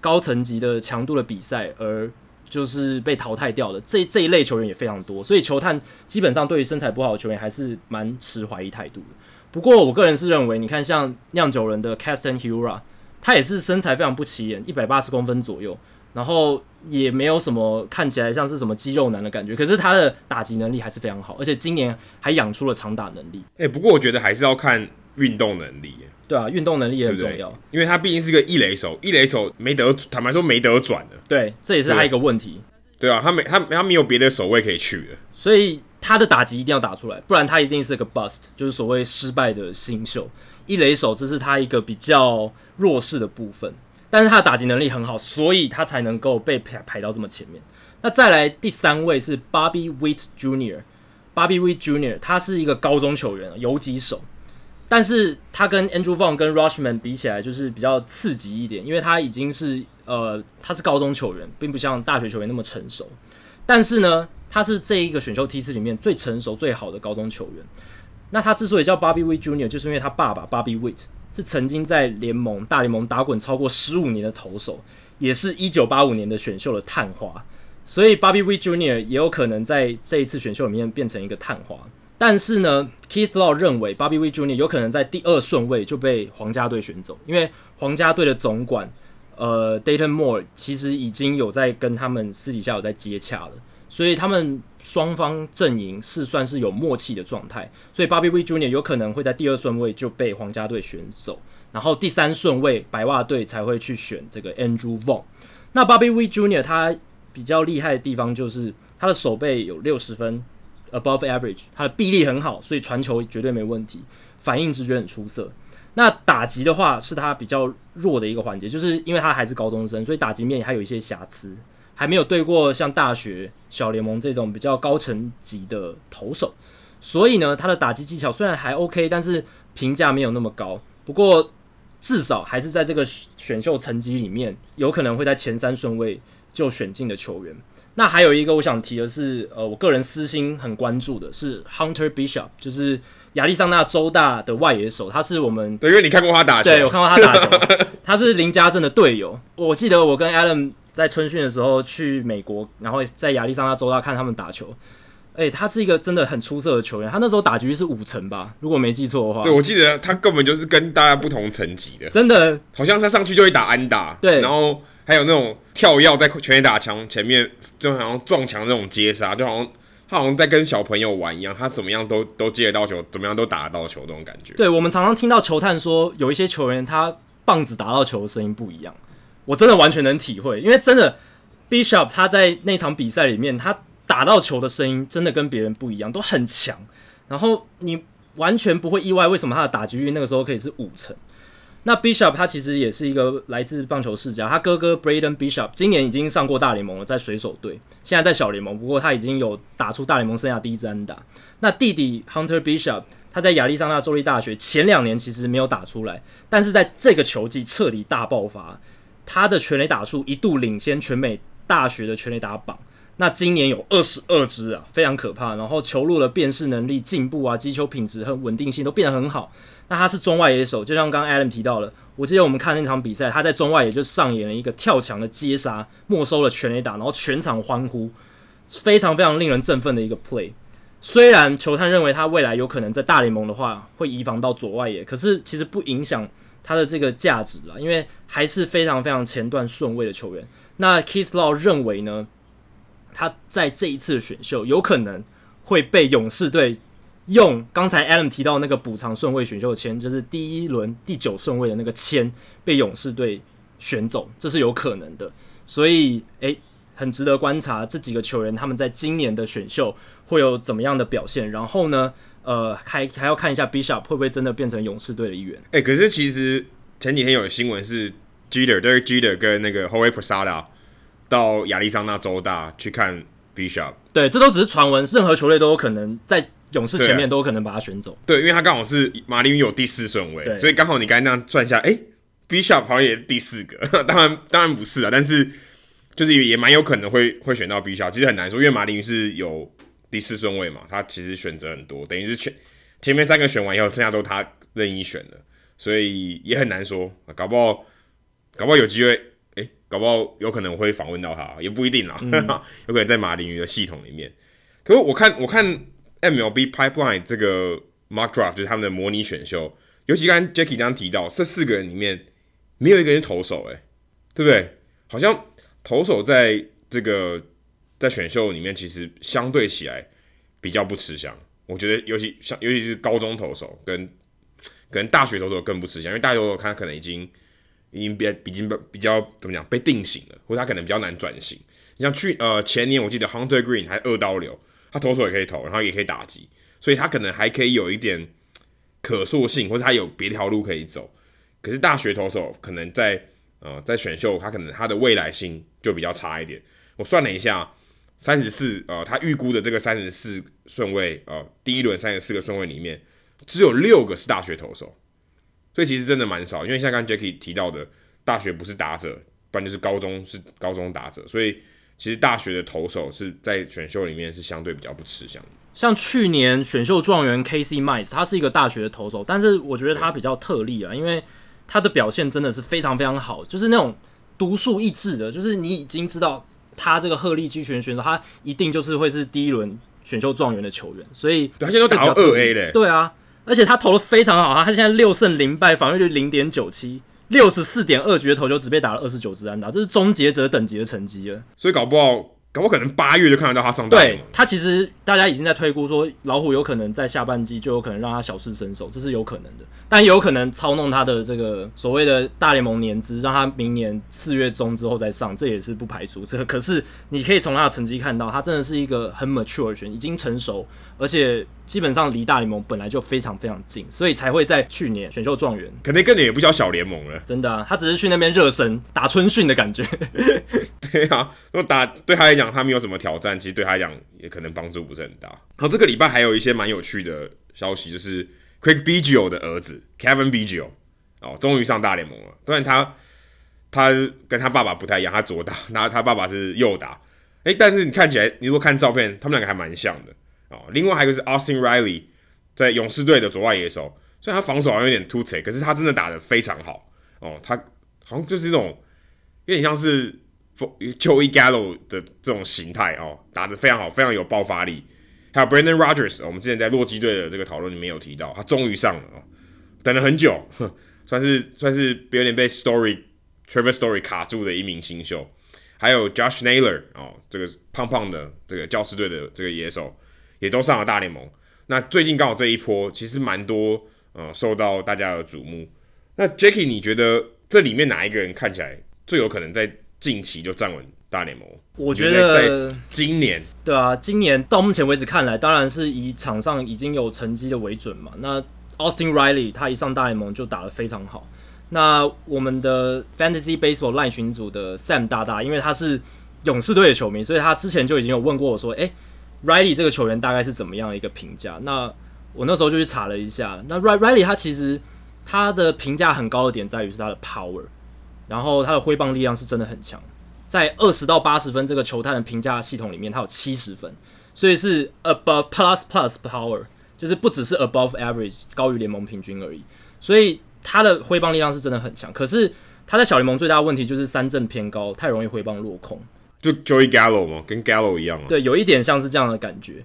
高层级的强度的比赛，而就是被淘汰掉的。这这一类球员也非常多，所以球探基本上对于身材不好的球员还是蛮持怀疑态度的。不过我个人是认为，你看像酿酒人的 Caston Hura。他也是身材非常不起眼，一百八十公分左右，然后也没有什么看起来像是什么肌肉男的感觉，可是他的打击能力还是非常好，而且今年还养出了长打能力。哎、欸，不过我觉得还是要看运动能力。对啊，运动能力也很重要，对对，因为他毕竟是个一垒手，一垒手没得，坦白说没得转的。对，这也是他一个问题。对，对啊，他没他他没有别的守卫可以去的，所以他的打击一定要打出来，不然他一定是个 bust，就是所谓失败的新秀。一垒手这是他一个比较弱势的部分，但是他的打击能力很好，所以他才能够被排排到这么前面。那再来第三位是 Bobby Witt Jr.，Bobby Witt Jr. 他是一个高中球员，游击手，但是他跟 Andrew Vaughn 跟 Rushman 比起来就是比较刺激一点，因为他已经是呃他是高中球员，并不像大学球员那么成熟，但是呢，他是这一个选秀梯次里面最成熟最好的高中球员。那他之所以叫 Bobby Witt Jr.，就是因为他爸爸 Bobby Witt 是曾经在联盟大联盟打滚超过十五年的投手，也是一九八五年的选秀的探花，所以 Bobby Witt Jr. 也有可能在这一次选秀里面变成一个探花。但是呢，Keith Law 认为 Bobby Witt Jr. 有可能在第二顺位就被皇家队选走，因为皇家队的总管呃 Dayton Moore 其实已经有在跟他们私底下有在接洽了，所以他们。双方阵营是算是有默契的状态，所以 Bobby Witt Jr. 有可能会在第二顺位就被皇家队选走，然后第三顺位白袜队才会去选这个 Andrew Vaughn。那 Bobby Witt Jr. 他比较厉害的地方就是他的手背有六十分 above average，他的臂力很好，所以传球绝对没问题，反应直觉很出色。那打击的话是他比较弱的一个环节，就是因为他还是高中生，所以打击面还有一些瑕疵。还没有对过像大学、小联盟这种比较高层级的投手，所以呢，他的打击技巧虽然还 OK，但是评价没有那么高。不过至少还是在这个选秀层级里面，有可能会在前三顺位就选进的球员。那还有一个我想提的是，呃，我个人私心很关注的是 Hunter Bishop，就是亚利桑那州大的外野手，他是我们对，因为你看过他打球，对，我看过他打球，他是林家正的队友。我记得我跟 Adam 在春训的时候去美国，然后在亚利桑那州大看他们打球。哎、欸，他是一个真的很出色的球员。他那时候打局是五成吧，如果没记错的话。对，我记得他根本就是跟大家不同层级的，真的，好像他上去就会打安打。对，然后还有那种跳跃在全垒打墙前面，就好像撞墙那种接杀，就好像他好像在跟小朋友玩一样，他怎么样都都接得到球，怎么样都打得到球，这种感觉。对，我们常常听到球探说，有一些球员他棒子打到球的声音不一样，我真的完全能体会，因为真的 Bishop 他在那场比赛里面他。打到球的声音真的跟别人不一样，都很强。然后你完全不会意外，为什么他的打击率那个时候可以是五成？那 Bishop 他其实也是一个来自棒球世家，他哥哥 Braden Bishop 今年已经上过大联盟了，在水手队，现在在小联盟。不过他已经有打出大联盟生涯第一支安打。那弟弟 Hunter Bishop 他在亚利桑那州立大学前两年其实没有打出来，但是在这个球季彻底大爆发，他的全垒打数一度领先全美大学的全垒打榜。那今年有二十二支啊，非常可怕。然后球路的辨识能力进步啊，击球品质和稳定性都变得很好。那他是中外野手，就像刚刚 Adam 提到了，我记得我们看那场比赛，他在中外野就上演了一个跳墙的接杀，没收了全垒打，然后全场欢呼，非常非常令人振奋的一个 play。虽然球探认为他未来有可能在大联盟的话会移防到左外野，可是其实不影响他的这个价值啦，因为还是非常非常前段顺位的球员。那 Keith Law 认为呢？他在这一次的选秀有可能会被勇士队用刚才 Adam 提到那个补偿顺位选秀签，就是第一轮第九顺位的那个签被勇士队选走，这是有可能的。所以，诶，很值得观察这几个球员他们在今年的选秀会有怎么样的表现。然后呢，呃，还还要看一下 Bishop 会不会真的变成勇士队的一员。诶，可是其实前几天有新闻是 Jeter 对 Jeter 跟那个 Jorge Posada。到亚利桑那州大去看 Bishop，对，这都只是传闻，任何球队都有可能在勇士前面都有可能把他选走。对，因为他刚好是马林鱼有第四顺位，所以刚好你刚才那样算下，哎，Bishop 好像也是第四个，[laughs] 当然当然不是啊，但是就是也蛮有可能会会选到 Bishop，其实很难说，因为马林鱼是有第四顺位嘛，他其实选择很多，等于是前前面三个选完以后，剩下都他任意选的，所以也很难说，搞不好搞不好有机会。搞不好有可能会访问到他，也不一定啦。嗯、[laughs] 有可能在马林鱼的系统里面。可是我看我看 MLB Pipeline 这个 Mock Draft 就是他们的模拟选秀，尤其刚刚 Jacky 刚刚提到，这四个人里面没有一个人投手，诶，对不对？好像投手在这个在选秀里面其实相对起来比较不吃香。我觉得尤其像尤其是高中投手跟可能大学投手更不吃香，因为大学投手他可能已经。已经比比较比较怎么讲被定型了，或者他可能比较难转型。你像去呃前年我记得 Hunter Green 还二刀流，他投手也可以投，然后也可以打击，所以他可能还可以有一点可塑性，或者他有别条路可以走。可是大学投手可能在呃在选秀，他可能他的未来性就比较差一点。我算了一下，三十四呃他预估的这个三十四顺位呃第一轮三十四个顺位里面，只有六个是大学投手。所以其实真的蛮少，因为像刚刚 Jacky 提到的，大学不是打者，不然就是高中是高中打者，所以其实大学的投手是在选秀里面是相对比较不吃香的。像去年选秀状元 Casey Mize，他是一个大学的投手，但是我觉得他比较特例啊，因为他的表现真的是非常非常好，就是那种独树一帜的，就是你已经知道他这个鹤立鸡群选手，他一定就是会是第一轮选秀状元的球员，所以对他现在都打到二 A 嘞，对啊。而且他投的非常好，他现在六胜零败，防御率零点九七，六十四点二局的投球，只被打了二十九支安打，这是终结者等级的成绩了。所以搞不好。搞不可能八月就看得到他上大联盟。对，他其实大家已经在推估说，老虎有可能在下半季就有可能让他小试身手，这是有可能的。但也有可能操弄他的这个所谓的大联盟年资，让他明年四月中之后再上，这也是不排除。这可是你可以从他的成绩看到，他真的是一个很 mature 的选，已经成熟，而且基本上离大联盟本来就非常非常近，所以才会在去年选秀状元。可能跟你也不叫小联盟了，真的啊，他只是去那边热身打春训的感觉。[laughs] 对啊，那打对他来讲，他没有什么挑战，其实对他来讲也可能帮助不是很大。好，这个礼拜还有一些蛮有趣的消息，就是 Craig Biggio 的儿子 Kevin Biggio 哦，终于上大联盟了。当然他他跟他爸爸不太一样，他左打，然后他爸爸是右打。哎，但是你看起来，你如果看照片，他们两个还蛮像的哦。另外还有一个是 Austin Riley，在勇士队的左外野手，虽然他防守好像有点突兀，可是他真的打得非常好哦。他好像就是这种有点像是 Joey Gallo 的这种形态哦，打得非常好，非常有爆发力。还有 Brendan Rogers，我们之前在洛基队的这个讨论里面有提到，他终于上了哦，等了很久，[laughs] 算是算是有点被 Story Trevor Story 卡住的一名新秀。还有 Josh Naylor 哦，这个胖胖的这个教士队的这个野手，也都上了大联盟。那最近刚好这一波其实蛮多呃受到大家的瞩目。那 Jacky，你觉得这里面哪一个人看起来最有可能在近期就站稳大联盟？我觉得在今年，对啊，今年到目前为止看来，当然是以场上已经有成绩的为准嘛。那 Austin Riley 他一上大联盟就打得非常好。那我们的 Fantasy Baseball Line 群组的 Sam 大大，因为他是勇士队的球迷，所以他之前就已经有问过我说：“哎、欸、Riley 这个球员大概是怎么样的一个评价？”那我那时候就去查了一下，那 Riley 他其实他的评价很高的点在于是他的 power，然后他的挥棒力量是真的很强，在二十到八十分这个球探的评价系统里面，他有七十分，所以是 above plus plus power，就是不只是 above average 高于联盟平均而已，所以。他的挥棒力量是真的很强，可是他在小联盟最大的问题就是三振偏高，太容易挥棒落空。就 Joey Gallo 嘛，跟 Gallo 一样啊。对，有一点像是这样的感觉。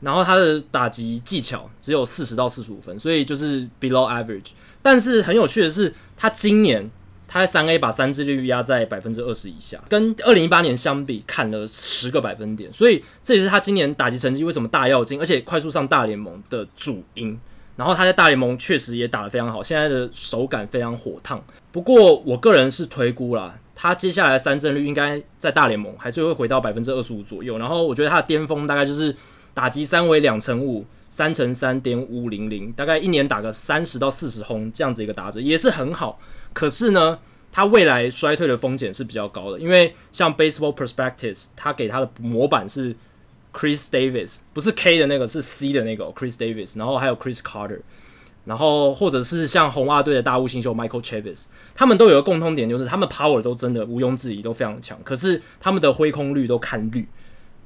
然后他的打击技巧只有四十到四十五分，所以就是 below average。但是很有趣的是，他今年他在三 A 把三振率压在百分之二十以下，跟二零一八年相比砍了十个百分点，所以这也是他今年打击成绩为什么大跃进，而且快速上大联盟的主因。然后他在大联盟确实也打得非常好，现在的手感非常火烫。不过我个人是推估啦，他接下来三振率应该在大联盟还是会回到百分之二十五左右。然后我觉得他的巅峰大概就是打击三围两成五，三乘三点五零零，大概一年打个三十到四十轰这样子一个打者也是很好。可是呢，他未来衰退的风险是比较高的，因为像 Baseball Perspectives 他给他的模板是。Chris Davis 不是 K 的那个，是 C 的那个 Chris Davis，然后还有 Chris Carter，然后或者是像红袜队的大物新秀 Michael Chavis，他们都有个共通点，就是他们 power 都真的毋庸置疑都非常强，可是他们的挥空率都看绿。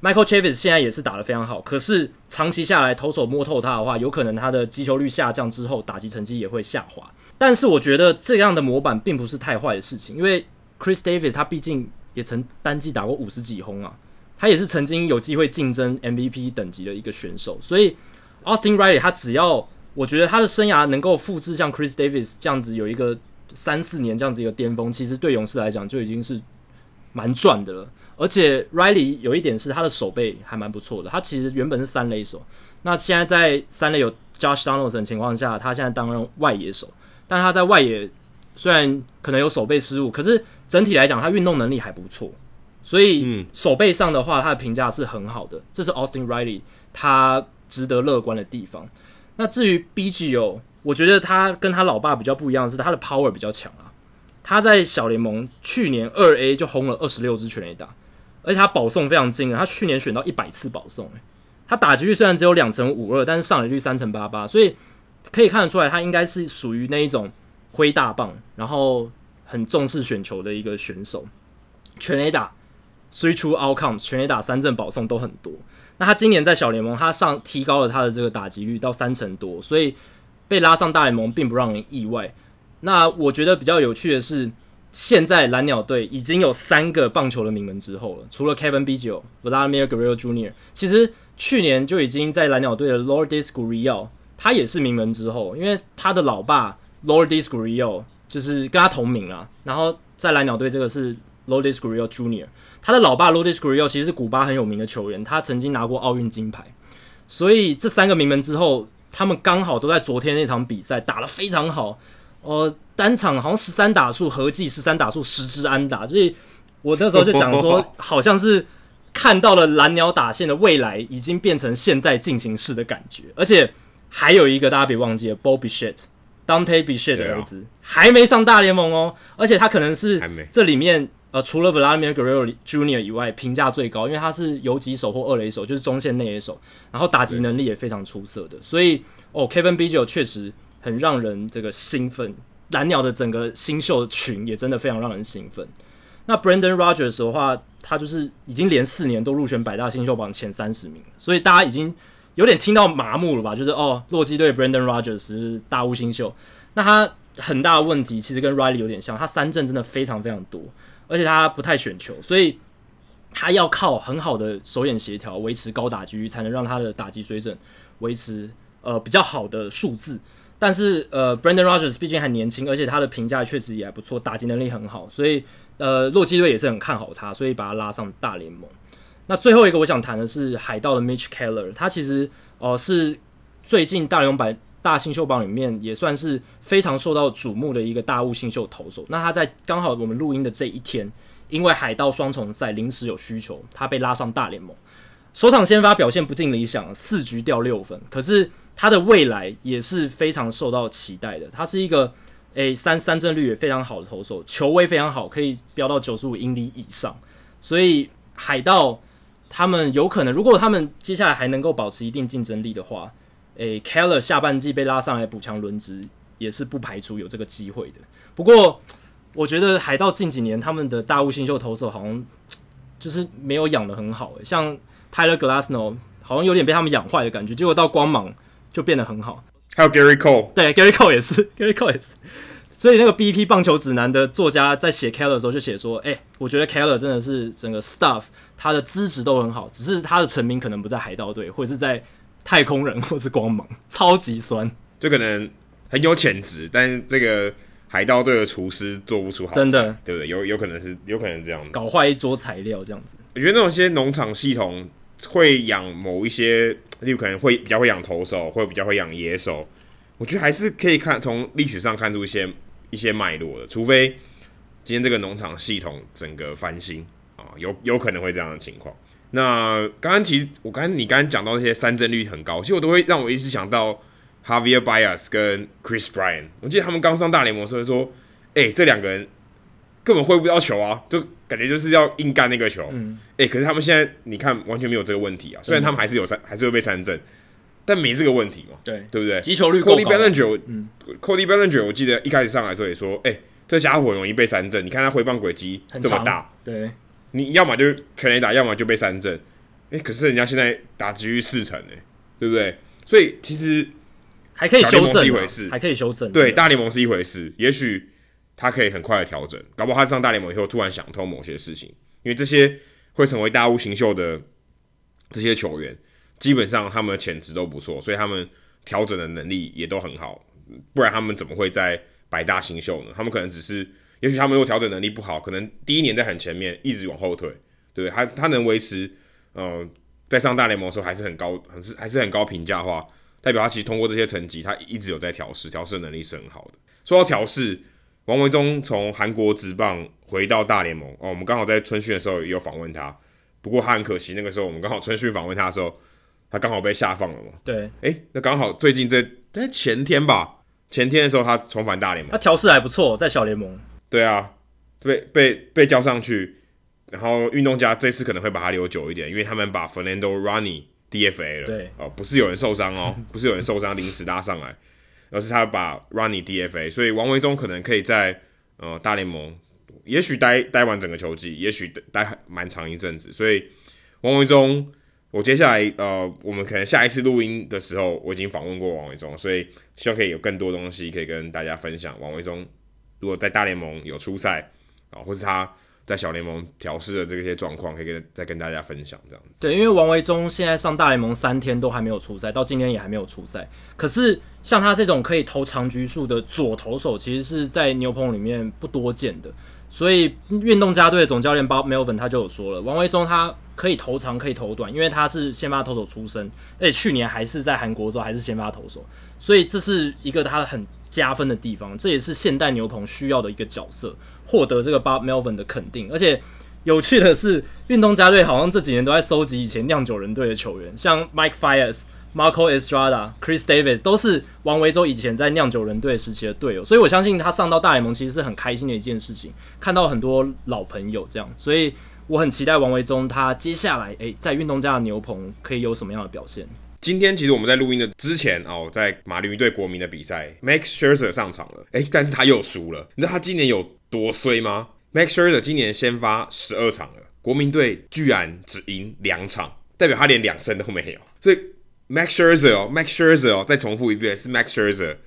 Michael Chavis 现在也是打得非常好，可是长期下来投手摸透他的话，有可能他的击球率下降之后，打击成绩也会下滑。但是我觉得这样的模板并不是太坏的事情，因为 Chris Davis 他毕竟也曾单季打过五十几轰啊。他也是曾经有机会竞争 MVP 等级的一个选手，所以 Austin Riley 他只要我觉得他的生涯能够复制像 Chris Davis 这样子有一个三四年这样子一个巅峰，其实对勇士来讲就已经是蛮赚的了。而且 Riley 有一点是他的手背还蛮不错的，他其实原本是三垒手，那现在在三垒有 Josh Donaldson 的情况下，他现在担任外野手，但他在外野虽然可能有手背失误，可是整体来讲他运动能力还不错。所以手背上的话，他的评价是很好的，这是 Austin Riley 他值得乐观的地方。那至于 BGO，我觉得他跟他老爸比较不一样的是，他的 power 比较强啊。他在小联盟去年二 A 就轰了二十六支全垒打，而且他保送非常惊人，他去年选到一百次保送，欸，他打击率虽然只有两成五二，但是上垒率三成八八，所以可以看得出来，他应该是属于那一种挥大棒，然后很重视选球的一个选手，全垒打。Three true outcomes，全垒打三振保送都很多。那他今年在小联盟，他上提高了他的这个打击率到三成多，所以被拉上大联盟并不让人意外。那我觉得比较有趣的是，现在蓝鸟队已经有三个棒球的名门之后了，除了 Kevin Biggio、Vladimir Guerrero Jr.，其实去年就已经在蓝鸟队的 Lourdes Gurriel，他也是名门之后，因为他的老爸 Lourdes Gurriel 就是跟他同名啊。然后在蓝鸟队这个是 Lourdes Gurriel Jr. 他的老爸 Lourdes Gurriel 其实是古巴很有名的球员，他曾经拿过奥运金牌，所以这三个名门之后，他们刚好都在昨天那场比赛打得非常好，呃，单场好像十三打数，合计十三打数十支安打，所以我那时候就讲说，[laughs] 好像是看到了蓝鸟打线的未来已经变成现在进行式的感觉，而且还有一个大家别忘记了，Bo Bichette，Dante Bichette 的儿子、啊、还没上大联盟哦，而且他可能是这里面。呃，除了 Vladimir Guerrero Jr. 以外，评价最高，因为他是游击手或二垒手，就是中线内野手，然后打击能力也非常出色的，所以哦，Kevin Biggio 确实很让人这个兴奋。蓝鸟的整个新秀群也真的非常让人兴奋。那 Brandon Rodgers 的话，他就是已经连四年都入选百大新秀榜前三十名，所以大家已经有点听到麻木了吧？就是哦，洛基队 Brandon Rodgers 是大物新秀，那他很大的问题其实跟 Riley 有点像，他三振真的非常非常多，而且他不太选球，所以他要靠很好的手眼协调，维持高打击率，才能让他的打击水准维持呃比较好的数字。但是呃，Brendan Rogers 毕竟还年轻，而且他的评价确实也还不错，打击能力很好，所以呃，洛基队也是很看好他，所以把他拉上大联盟。那最后一个我想谈的是海盗的 Mitch Keller，他其实呃是最近大联盟大新秀榜里面也算是非常受到瞩目的一个大物新秀投手。那他在刚好我们录音的这一天，因为海盗双重赛临时有需求，他被拉上大联盟。首场先发表现不尽理想，四局掉六分，可是。他的未来也是非常受到期待的。他是一个诶三三振率也非常好的投手，球威非常好，可以飙到九十五英里以上。所以海盗他们有可能，如果他们接下来还能够保持一定竞争力的话，诶，Keller 下半季被拉上来补强轮值也是不排除有这个机会的。不过我觉得海盗近几年他们的大物新秀投手好像就是没有养的很好，像 Tyler Glasnow 好像有点被他们养坏的感觉，结果到光芒。就变得很好，还有 Gary Cole，对，Gary Cole 也是，[laughs] Gary Cole 也是。所以那个 BP 棒球指南的作家在写 Keller 的时候就写说，哎、欸，我觉得 Keller 真的是整个 staff 他的资质都很好，只是他的成名可能不在海盗队，或者是在太空人，[laughs] 或是光芒，超级酸，就可能很有潜质，但是这个海盗队的厨师做不出好，真的，对不对？有有可能是有可能这样子，搞坏一桌材料这样子。我觉得那种些农场系统会养某一些。例如可能会比较会养投手，或者比较会养野手，我觉得还是可以看从历史上看出一些一些脉络的，除非今天这个农场系统整个翻新啊，有有可能会这样的情况。那刚刚其实我刚刚你刚刚讲到那些三振率很高，其实我都会让我一直想到 Javier Baez 跟 Chris Bryant，我记得他们刚上大联盟的时候说，哎、欸，这两个人。根本挥不到球啊，就感觉就是要硬干那个球。嗯，哎、欸，可是他们现在你看完全没有这个问题啊。虽然他们还是有三，还是会被三振，但没这个问题嘛。对，对不对？击球率 Cody Bellinger，嗯，Cody Bellinger，我记得一开始上来的时候也说，哎、欸，这家伙很容易被三振。你看他挥棒轨迹这么大，对，你要么就全垒打，要么就被三振。哎、欸，可是人家现在打击率四成，哎，对不对？所以其实还可以修正，一回事，还可以修正。对，大联盟是一回事，也许。他可以很快的调整，搞不好他上大联盟以后突然想通某些事情，因为这些会成为大物新秀的这些球员，基本上他们的潜质都不错，所以他们调整的能力也都很好，不然他们怎么会在百大新秀呢？他们可能只是，也许他们如果调整能力不好，可能第一年在很前面，一直往后退，对？他他能维持，呃，在上大联盟的时候还是很高，还是还是很高评价的话，代表他其实通过这些成绩，他一直有在调试，调试能力是很好的。说到调试。王维忠从韩国职棒回到大联盟哦，我们刚好在春训的时候也有访问他，不过他很可惜，那个时候我们刚好春训访问他的时候，他刚好被下放了嘛。对，哎、欸，那刚好最近这在前天吧，前天的时候他重返大联盟，他调试还不错，在小联盟。对啊，被被被叫上去，然后运动家这次可能会把他留久一点，因为他们把 Fernando Ronnie DFA 了。对，哦，不是有人受伤哦，不是有人受伤临时拉上来。而是他把 Ronnie DFA，所以王维中可能可以在呃大联盟，也许待待完整个球季，也许待蛮长一阵子。所以王维中，我接下来呃，我们可能下一次录音的时候，我已经访问过王维中，所以希望可以有更多东西可以跟大家分享。王维中如果在大联盟有出赛啊，或是他。在小联盟调试的这些状况，可以跟再跟大家分享这样子。对，因为王维忠现在上大联盟三天都还没有出赛，到今天也还没有出赛。可是像他这种可以投长局数的左投手，其实是在牛棚里面不多见的。所以运动家队总教练 Bob Melvin 他就有说了，王维忠他可以投长，可以投短，因为他是先发投手出身，而且去年还是在韩国的时候还是先发投手，所以这是一个他很加分的地方，这也是现代牛棚需要的一个角色。获得这个 Bob Melvin 的肯定，而且有趣的是，运动家队好像这几年都在收集以前酿酒人队的球员，像 Mike Fiers、Marco Estrada、Chris Davis 都是王维洲以前在酿酒人队时期的队友，所以我相信他上到大联盟其实是很开心的一件事情，看到很多老朋友这样，所以我很期待王维中他接下来诶在运动家的牛棚可以有什么样的表现。今天其实我们在录音的之前哦，在马林鱼对国民的比赛，Max Scherzer 上场了，诶，但是他又输了，你知道他今年有多衰吗？Max Scherzer 今年先发十二场了，国民队居然只赢两场，代表他连两胜都没有。所以 Max Scherzer 哦，Max Scherzer 哦，再重复一遍，是 Max Scherzer。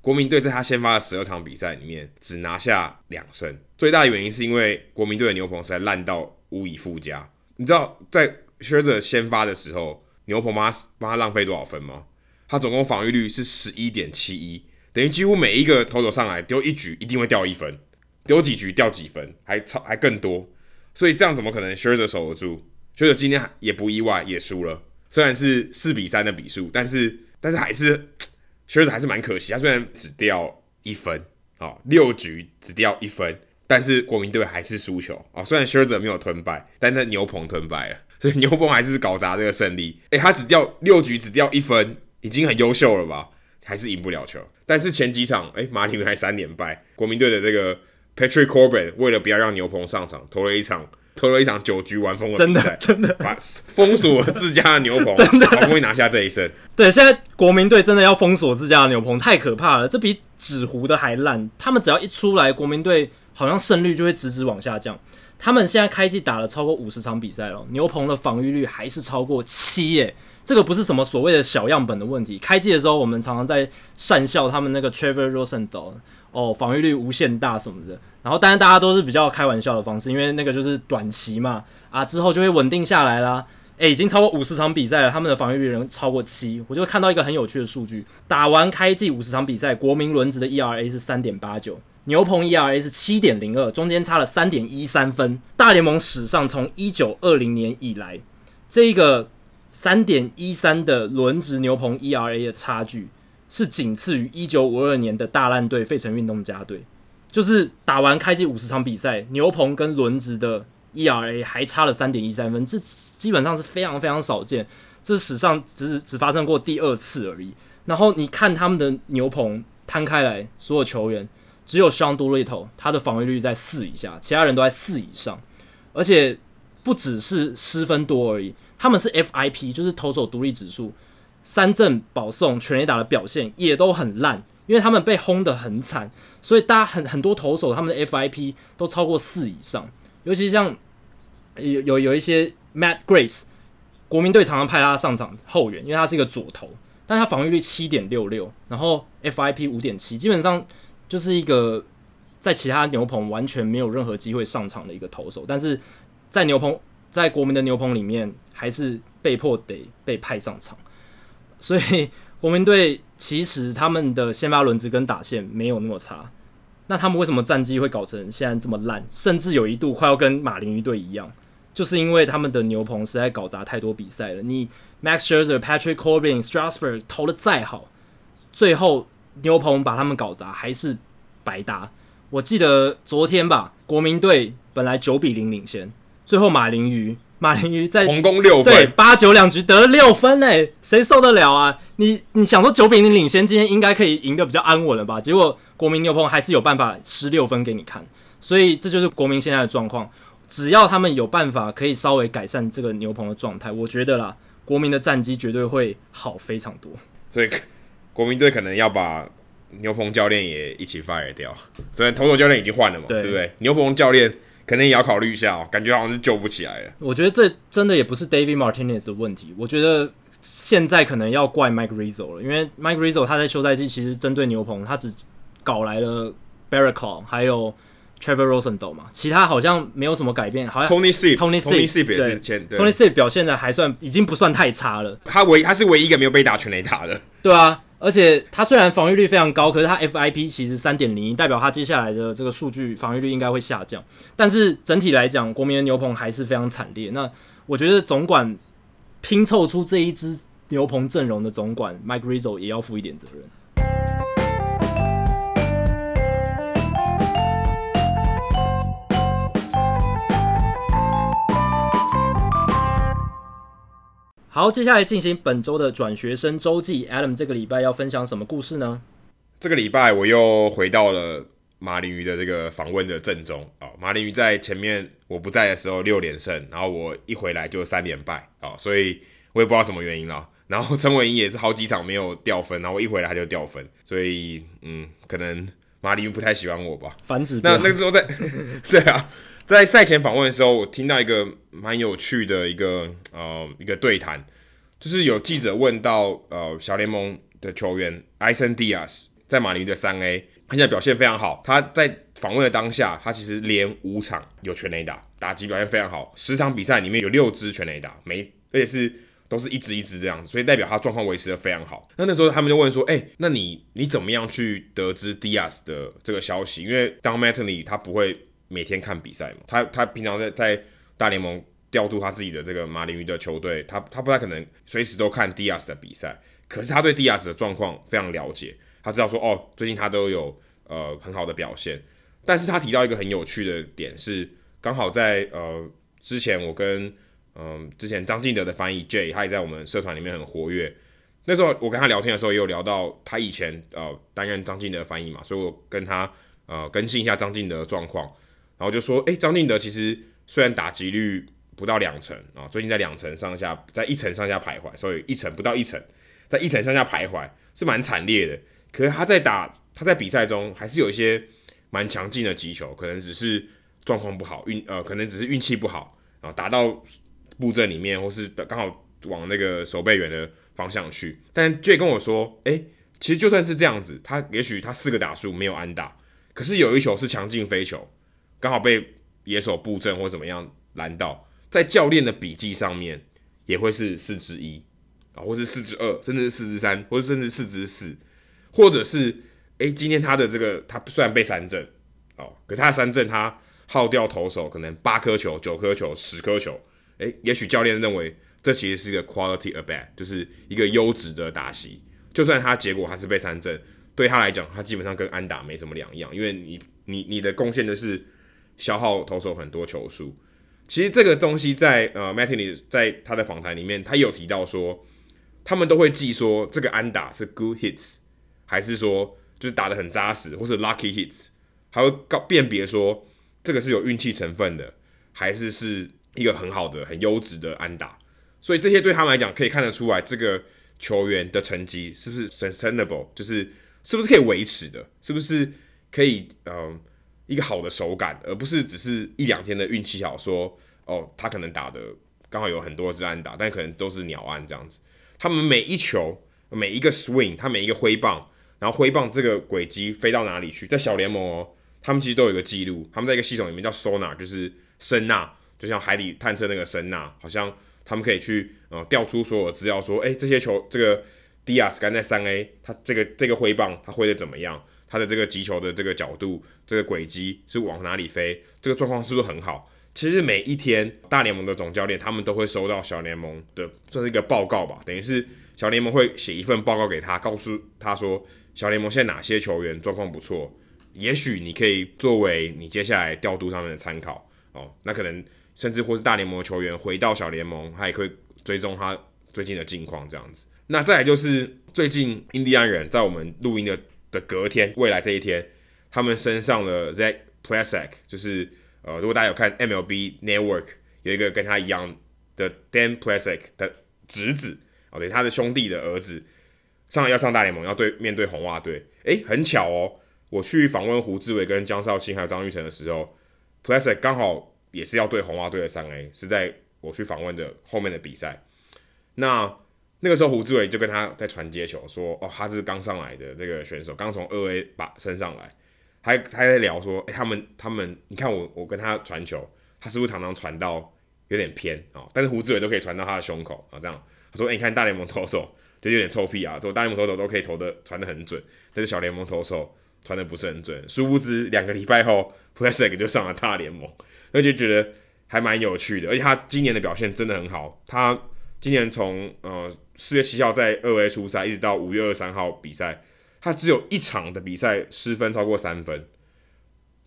国民队在他先发的十二场比赛里面，只拿下两胜。最大的原因是因为国民队的牛棚实在烂到无以复加。你知道在 Scherzer 先发的时候，牛棚帮他帮他浪费多少分吗？他总共防御率是十一点七一，等于几乎每一个投手上来丢一局一定会掉一分，丢几局掉几分，还超还更多。所以这样怎么可能 Scherzer 守得住？Scherzer 今天也不意外也输了，虽然是四比三的比数，但是但是还是。确实还是蛮可惜，他虽然只掉一分啊，六局只掉一分，但是国民队还是输球啊。虽然 Scherzer 没有吞败，但那牛棚吞败了，所以牛棚还是搞砸这个胜利。诶，他只掉六局只掉一分，已经很优秀了吧？还是赢不了球。但是前几场，诶，马林鱼还三连败，国民队的这个 Patrick Corbin 为了不要让牛棚上场，投了一场。投了一场九局完封了，真的真的把封锁了自家的牛棚，真的好不容易拿下这一胜。对，现在国民队真的要封锁自家的牛棚，太可怕了，这比纸糊的还烂。他们只要一出来，国民队好像胜率就会直直往下降。他们现在开季打了超过五十场比赛了，牛棚的防御率还是超过七耶。这个不是什么所谓的小样本的问题。开季的时候，我们常常在讪笑他们那个 Trevor Rosenthal。哦，防御率无限大什么的，然后当然大家都是比较开玩笑的方式，因为那个就是短期嘛，啊之后就会稳定下来啦。诶，已经超过五十场比赛了，他们的防御率能超过七，我就会看到一个很有趣的数据，打完开季五十场比赛，国民轮值的 ERA 是三点八九，牛棚 ERA 是七点零二，中间差了三点一三分。大联盟史上从一九二零年以来，这个三点一三的轮值牛棚 ERA 的差距。是仅次于一九五二年的大烂队费城运动家队，就是打完开季五十场比赛，牛棚跟轮值的 ERA 还差了三点一三分，这基本上是非常非常少见，这史上只只发生过第二次而已。然后你看他们的牛棚摊开来，所有球员只有 Sean Doolittle，他的防御率在四以下，其他人都在四以上，而且不只是失分多而已，他们是 FIP，就是投手独立指数。三振、保送、全垒打的表现也都很烂，因为他们被轰得很惨，所以大家很很多投手他们的 FIP 都超过四以上，尤其像有有有一些 Matt Grace，国民队常常派他上场后援，因为他是一个左投，但他防御率七点六六，然后 FIP 五点七，基本上就是一个在其他牛棚完全没有任何机会上场的一个投手，但是在牛棚在国民的牛棚里面，还是被迫得被派上场。所以国民队其实他们的先发轮值跟打线没有那么差，那他们为什么战绩会搞成现在这么烂，甚至有一度快要跟马林鱼队一样，就是因为他们的牛棚实在搞砸太多比赛了。你 Max Scherzer、Patrick Corbin、Strasburg 投的再好，最后牛棚把他们搞砸还是白搭。我记得昨天吧，国民队本来九比零领先，最后马林鱼。马林鱼在红攻六分，对八九两局得了六分诶，谁受得了啊？你你想说九比零领先，今天应该可以赢得比较安稳了吧？结果国民牛棚还是有办法失六分给你看，所以这就是国民现在的状况。只要他们有办法可以稍微改善这个牛棚的状态，我觉得啦，国民的战绩绝对会好非常多。所以国民队可能要把牛棚教练也一起 fire 掉，虽然投手教练已经换了嘛，对，对不对？牛棚教练。可能也要考虑一下哦，感觉好像是救不起来了。我觉得这真的也不是 David Martinez 的问题，我觉得现在可能要怪 Mike Rizzo 了，因为 Mike Rizzo 他在休赛季其实针对牛棚，他只搞来了 Call 还有 Trevor Rosenthal 嘛，其他好像没有什么改变。好像 Tony Sipp，Tony Sipp 也是前对 Tony Sipp 表现的还算已经不算太差了。他唯他是唯一一个没有被打全垒打的。对啊。而且他虽然防御率非常高，可是他 FIP 其实三点零，代表他接下来的这个数据防御率应该会下降。但是整体来讲，国民的牛棚还是非常惨烈。那我觉得总管拼凑出这一支牛棚阵容的总管 Mike Rizzo 也要负一点责任。好，接下来进行本周的转学生周记。Adam 这个礼拜要分享什么故事呢？这个礼拜我又回到了马林鱼的这个访问的阵中啊。马林鱼在前面我不在的时候六连胜，然后我一回来就三连败啊，所以我也不知道什么原因了。然后陈伟英也是好几场没有掉分，然后我一回来他就掉分，所以嗯，可能马林鱼不太喜欢我吧。反指标。那那个时候在 [laughs] 对啊。在赛前访问的时候，我听到一个蛮有趣的一个呃一个对谈，就是有记者问到呃小联盟的球员埃森·迪亚斯在马林的三 A，他现在表现非常好。他在访问的当下，他其实连五场有全垒打，打击表现非常好，十场比赛里面有六支全垒打，每而且是都是一支一支这样子，所以代表他状况维持得非常好。那那时候他们就问说，哎、那你你怎么样去得知 Diaz 的这个消息？因为 Don Mattingly 他不会。每天看比赛嘛，他他平常在在大联盟调度他自己的这个马林鱼的球队，他他不太可能随时都看 Diaz 的比赛，可是他对 Diaz 的状况非常了解，他知道说哦，最近他都有呃很好的表现，但是他提到一个很有趣的点是，刚好在呃之前我跟嗯、之前张敬德的翻译 J，他也在我们社团里面很活跃，那时候我跟他聊天的时候也有聊到他以前呃担任张进德翻译嘛，所以我跟他呃更新一下张进德的状况。然后就说，诶，张定德其实虽然打击率不到两成啊，最近在两成上下，在一成上下徘徊，所以一成不到一成，在一成上下徘徊是蛮惨烈的。可是他在打，他在比赛中还是有一些蛮强劲的击球，可能只是状况不好，运呃，可能只是运气不好啊，打到布阵里面，或是刚好往那个守备员的方向去。但 J 跟我说，诶，其实就算是这样子，他也许他四个打数没有安打，可是有一球是强劲飞球。刚好被野手布阵或怎么样拦到，在教练的笔记上面也会是四之一啊，或是四之二，甚至是四之三，或者甚至四之四，或者是诶，今天他的这个他虽然被三振哦，可他的三振他耗掉投手可能八颗球、九颗球、十颗球，诶，也许教练认为这其实是一个 quality abat，就是一个优质的打席，就算他结果还是被三振，对他来讲，他基本上跟安打没什么两样，因为你你你的贡献的是。消耗投手很多球数，其实这个东西在呃 m a t t i n y 在他的访谈里面，他有提到说，他们都会记说这个安打是 good hits，还是说就是打得很扎实，或是 lucky hits，还会告辨别说这个是有运气成分的，还是是一个很好的、很优质的安打。所以这些对他们来讲，可以看得出来这个球员的成绩是不是 sustainable，就是是不是可以维持的，是不是可以嗯。一个好的手感，而不是只是一两天的运气好。说哦，他可能打的刚好有很多支安打，但可能都是鸟安这样子。他们每一球、每一个 swing，他每一个挥棒，然后挥棒这个轨迹飞到哪里去，在小联盟哦，他们其实都有一个记录。他们在一个系统里面叫 sonar，就是声呐，就像海底探测那个声呐，好像他们可以去呃调出所有资料，说哎，这些球这个 Diaz 刚在三 A，他这个这个挥棒他挥的怎么样？他的这个击球的这个角度，这个轨迹是往哪里飞？这个状况是不是很好？其实每一天大联盟的总教练他们都会收到小联盟的这是一个报告吧，等于是小联盟会写一份报告给他，告诉他说小联盟现在哪些球员状况不错，也许你可以作为你接下来调度上面的参考哦。那可能甚至或是大联盟的球员回到小联盟，他也可以追踪他最近的近况这样子。那再来就是最近印第安人在我们录音的。的隔天，未来这一天，他们身上了 Zach Plesac，就是呃，如果大家有看 MLB Network，有一个跟他一样的 Dan Plesac 的侄子，哦，对，他的兄弟的儿子，上要上大联盟，要对面对红袜队，诶，很巧哦，我去访问胡志伟跟江少卿还有张玉成的时候，Plesac 刚好也是要对红袜队的三 A，是在我去访问的后面的比赛，那。那个时候胡志伟就跟他在传接球，说：“哦，他是刚上来的这个选手，刚从二 A 把升上来。”还还在聊说：“诶，他们他们，你看我我跟他传球，他是不是常常传到有点偏啊？但是胡志伟都可以传到他的胸口啊，这样他说：‘诶，你看大联盟投手就有点臭屁啊，说大联盟投手都可以投的传的很准，但是小联盟投手传的不是很准。’殊不知两个礼拜后，Plesac 就上了大联盟，那就觉得还蛮有趣的。而且他今年的表现真的很好，他今年从呃。四月七号在二 A 出赛，一直到五月二十三号比赛，他只有一场的比赛失分超过三分，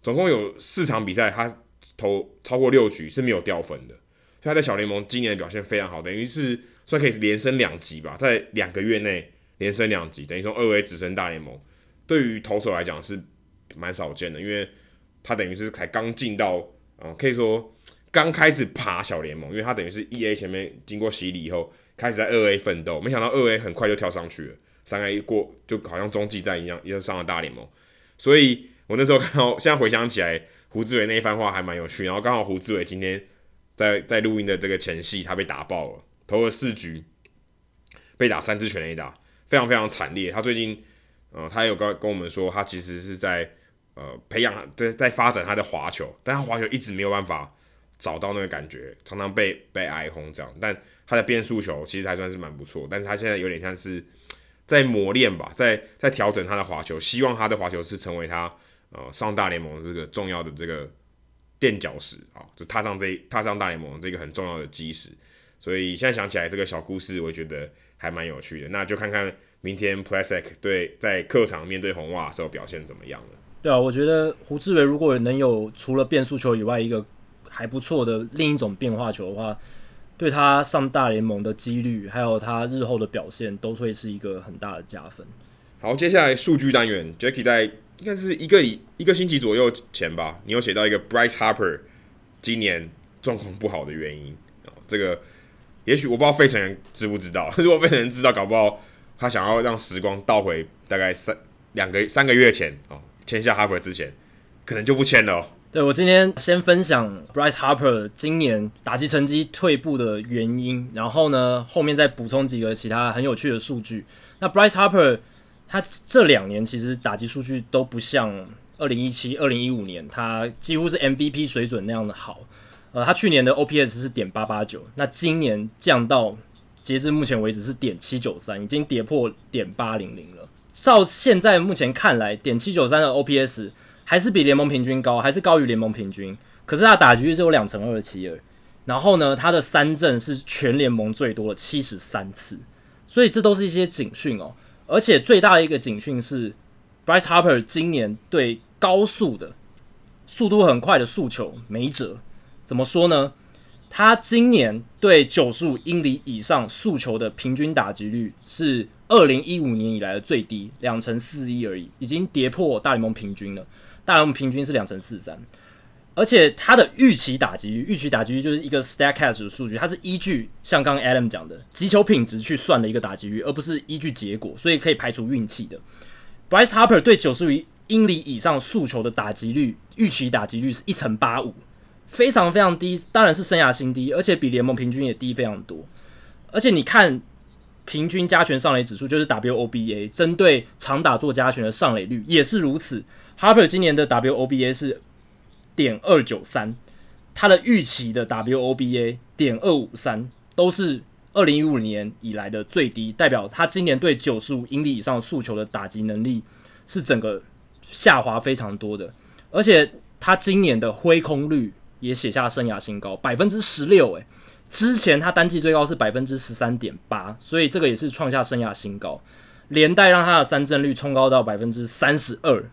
总共有四场比赛他投超过六局是没有掉分的，所以他在小联盟今年的表现非常好，等于是算可以连升两级吧，在两个月内连升两级，等于从二 A 直升大联盟，对于投手来讲是蛮少见的，因为他等于是才刚进到，嗯，可以说刚开始爬小联盟，因为他等于是一 A 前面经过洗礼以后。开始在二 A 奋斗，没想到二 A 很快就跳上去了，三 A 过就好像中继站一样，又上了大联盟。所以我那时候看到，现在回想起来胡志伟那一番话还蛮有趣。然后刚好胡志伟今天在在录音的这个前夕，他被打爆了，投了四局，被打三支全垒打，非常非常惨烈。他最近，呃，他有跟跟我们说，他其实是在呃培养，对，在发展他的滑球，但他滑球一直没有办法找到那个感觉，常常被被挨轰这样。但他的变速球其实还算是蛮不错，但是他现在有点像是。在磨练吧，在在调整他的滑球，希望他的滑球是成为他呃上大联盟这个重要的这个垫脚石啊，就踏上这踏上大联盟这个很重要的基石。所以现在想起来这个小故事，我觉得还蛮有趣的。那就看看明天 Plesac 对在客场面对红袜时候表现怎么样了。对啊，我觉得胡志伟如果能有除了变速球以外一个还不错的另一种变化球的话。对他上大联盟的几率，还有他日后的表现，都会是一个很大的加分。好，接下来数据单元，Jacky 在应该是一个一个星期左右前吧，你有写到一个 Bryce Harper 今年状况不好的原因啊，这个也许我不知道费城人知不知道，[laughs] 如果费城人知道，搞不好他想要让时光倒回大概三两个三个月前哦，签下 Harper 之前，可能就不签了。对，我今天先分享 Bryce Harper 今年打击成绩退步的原因，然后呢，后面再补充几个其他很有趣的数据。那 Bryce Harper 他这两年其实打击数据都不像二零一七、二零一五年，他几乎是 MVP 水准那样的好。呃，他去年的 OPS 是点八八九，那今年降到截至目前为止是点七九三，已经跌破点八零零了。照现在目前看来，点七九三的 OPS。还是比联盟平均高，还是高于联盟平均。可是他打击率只有两成二七二，然后呢，他的三振是全联盟最多的七十三次，所以这都是一些警讯哦。而且最大的一个警讯是，Bryce Harper 今年对高速的速度很快的速球没辙。怎么说呢？他今年对九十五英里以上速球的平均打击率是二零一五年以来的最低，两成四一而已，已经跌破大联盟平均了。大联盟平均是两成四三，而且他的预期打击率，预期打击率就是一个 Statcast 的数据，它是依据像刚刚 Adam 讲的击球品质去算的一个打击率，而不是依据结果，所以可以排除运气的。Bryce Harper 对九十五英里以上速球的打击率，预期打击率是一成八五，非常非常低，当然是生涯新低，而且比联盟平均也低非常多。而且你看平均加权上垒指数，就是 WOBA，针对长打做加权的上垒率也是如此。Harper 今年的 WOBA 是点二九三，他的预期的 WOBA 点二五三，都是二零一五年以来的最低，代表他今年对九十五英里以上速球的打击能力是整个下滑非常多的，而且他今年的挥空率也写下生涯新高，百分之十六，诶，之前他单季最高是百分之十三点八，所以这个也是创下生涯新高，连带让他的三振率冲高到百分之三十二。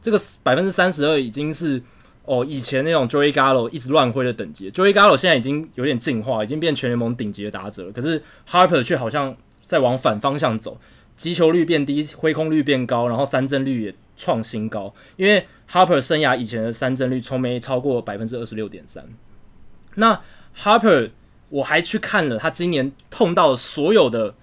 这个百分之三十二已经是哦，以前那种 Joey Gallo 一直乱挥的等级。Joey Gallo 现在已经有点进化，已经变全联盟顶级的打者了。可是 Harper 却好像在往反方向走，击球率变低，挥空率变高，然后三振率也创新高。因为 Harper 生涯以前的三振率从没超过百分之二十六点三。那 Harper 我还去看了他今年碰到所有的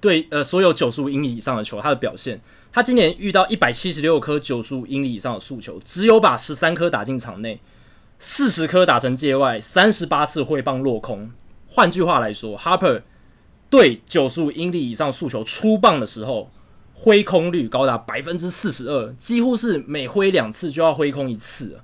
对呃所有九十五英里以上的球，他的表现。他今年遇到一百七十六颗九十五英里以上的速球，只有把十三颗打进场内，四十颗打成界外，三十八次挥棒落空。换句话来说，Harper 对九十五英里以上速球出棒的时候，挥空率高达百分之四十二，几乎是每挥两次就要挥空一次。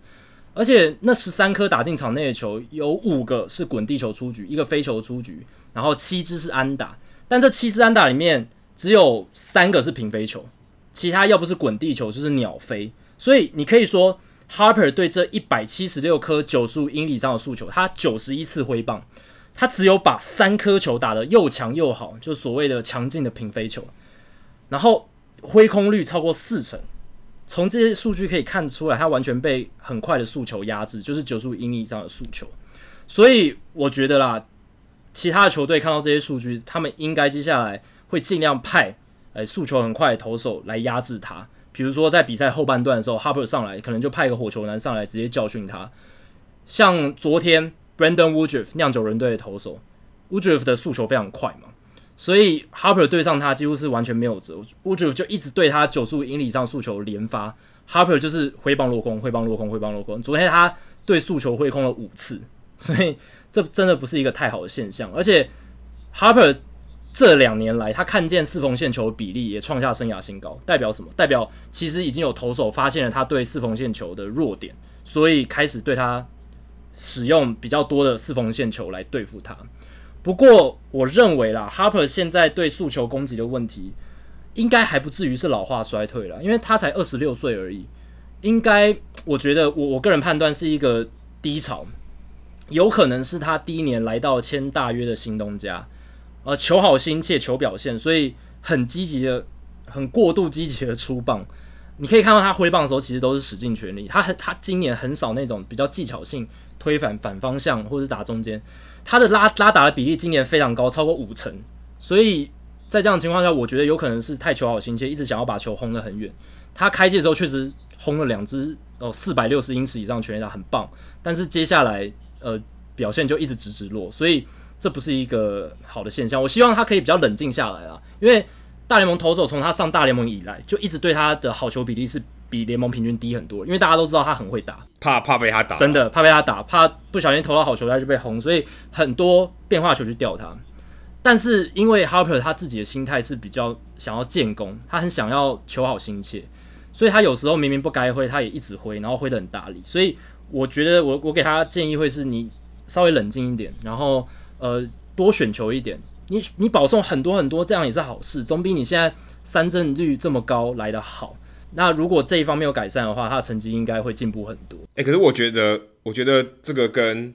而且那十三颗打进场内的球，有五个是滚地球出局，一个飞球出局，然后七支是安打。但这七支安打里面，只有三个是平飞球。其他要不是滚地球就是鸟飞，所以你可以说 Harper 对这一百七十六颗九十五英里以上的速球，他九十一次挥棒，他只有把三颗球打得又强又好，就所谓的强劲的平飞球，然后挥空率超过四成。从这些数据可以看出来，他完全被很快的速球压制，就是九十五英里以上的速球。所以我觉得啦，其他的球队看到这些数据，他们应该接下来会尽量派。哎，速球很快投手来压制他。比如说，在比赛后半段的时候，Harper 上来，可能就派一个火球男上来，直接教训他。像昨天 Brandon Woodruff 酿酒人队的投手，Woodruff 的速球非常快嘛，所以 Harper 对上他几乎是完全没有辙。Woodruff 就一直对他九十五英里上速球连发，Harper 就是挥棒落空，挥棒落空，挥棒落空。昨天他对速球挥空了五次，所以这真的不是一个太好的现象。而且 Harper 这两年来，他看见四缝线球比例也创下生涯新高，代表什么？代表其实已经有投手发现了他对四缝线球的弱点，所以开始对他使用比较多的四缝线球来对付他。不过，我认为啦，Harper 现在对速球攻击的问题，应该还不至于是老化衰退了，因为他才二十六岁而已。应该，我觉得我我个人判断是一个低潮，有可能是他第一年来到签大约的新东家，呃，求好心切，求表现，所以很积极的、很过度积极的出棒。你可以看到他挥棒的时候，其实都是使尽全力。他很，他今年很少那种比较技巧性推反反方向或者打中间。他的拉拉打的比例今年非常高，超过五成，所以在这样的情况下，我觉得有可能是太求好心切，一直想要把球轰得很远。他开季的时候确实轰了两支哦，四百六十英尺以上全垒打，很棒。但是接下来呃表现就一直直直落，所以这不是一个好的现象。我希望他可以比较冷静下来啊，因为大联盟投手从他上大联盟以来，就一直对他的好球比例是。比联盟平均低很多，因为大家都知道他很会打，怕怕被他打，真的怕被他打，怕不小心投到好球他就被轰，所以很多变化球去吊他。但是因为 Harper 他自己的心态是比较想要建功，他很想要求好心切，所以他有时候明明不该挥，他也一直挥，然后挥得很大力。所以我觉得我我给他建议会是你稍微冷静一点，然后呃多选球一点，你你保送很多很多，这样也是好事，总比你现在三振率这么高来的好。那如果这一方面有改善的话，他的成绩应该会进步很多。哎、欸，可是我觉得，我觉得这个跟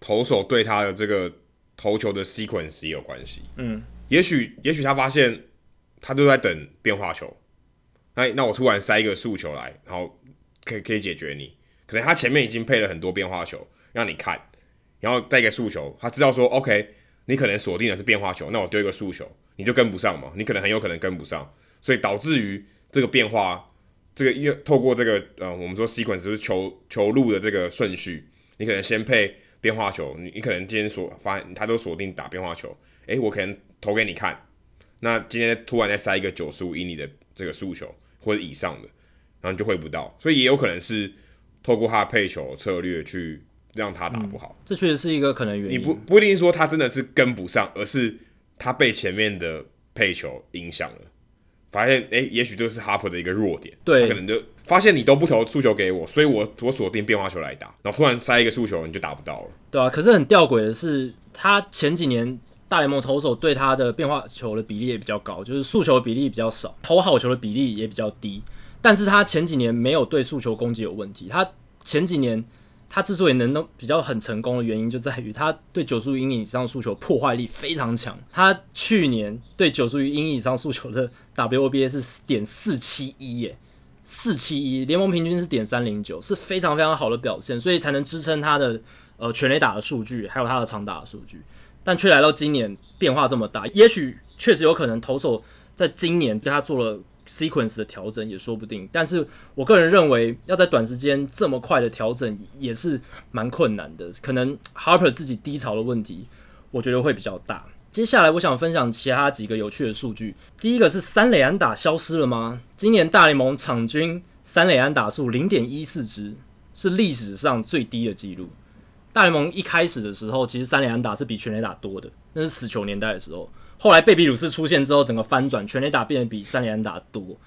投手对他的这个投球的 sequence 也有关系。嗯，也许，也许他发现他都在等变化球，那那我突然塞一个速球来，然后可以可以解决你。可能他前面已经配了很多变化球让你看，然后再一个速球，他知道说 OK，你可能锁定的是变化球，那我丢一个速球，你就跟不上嘛，你可能很有可能跟不上，所以导致于。这个变化，这个因为透过这个呃，我们说 sequence 就是球球路的这个顺序，你可能先配变化球，你你可能今天锁发他都锁定打变化球，诶，我可能投给你看，那今天突然再塞一个九十五英里的这个速球或者以上的，然后你就挥不到，所以也有可能是透过他的配球策略去让他打不好，嗯、这确实是一个可能原因。你不不一定说他真的是跟不上，而是他被前面的配球影响了。发现哎，也许这是 Harper 的一个弱点，对，可能就发现你都不投速球给我，所以我我锁定变化球来打，然后突然塞一个速球，你就打不到了，对啊。可是很吊诡的是，他前几年大联盟投手对他的变化球的比例也比较高，就是速球的比例比较少，投好球的比例也比较低，但是他前几年没有对速球攻击有问题，他前几年。他之所以能能比较很成功的原因，就在于他对九十五英里以上速球破坏力非常强。他去年对九十五英里以上速球的 WOBA 是点四七一耶，四七一，联盟平均是点三零九，是非常非常好的表现，所以才能支撑他的呃全垒打的数据，还有他的长打的数据。但却来到今年变化这么大，也许确实有可能投手在今年对他做了。Sequence 的调整也说不定，但是我个人认为要在短时间这么快的调整也是蛮困难的，可能 Harper 自己低潮的问题，我觉得会比较大。接下来我想分享其他几个有趣的数据，第一个是三垒安打消失了吗？今年大联盟场均三垒安打数零点一四支，是历史上最低的记录。大联盟一开始的时候，其实三垒安打是比全垒打多的，那是死球年代的时候。后来贝比鲁斯出现之后，整个翻转，全垒打变得比三垒打多。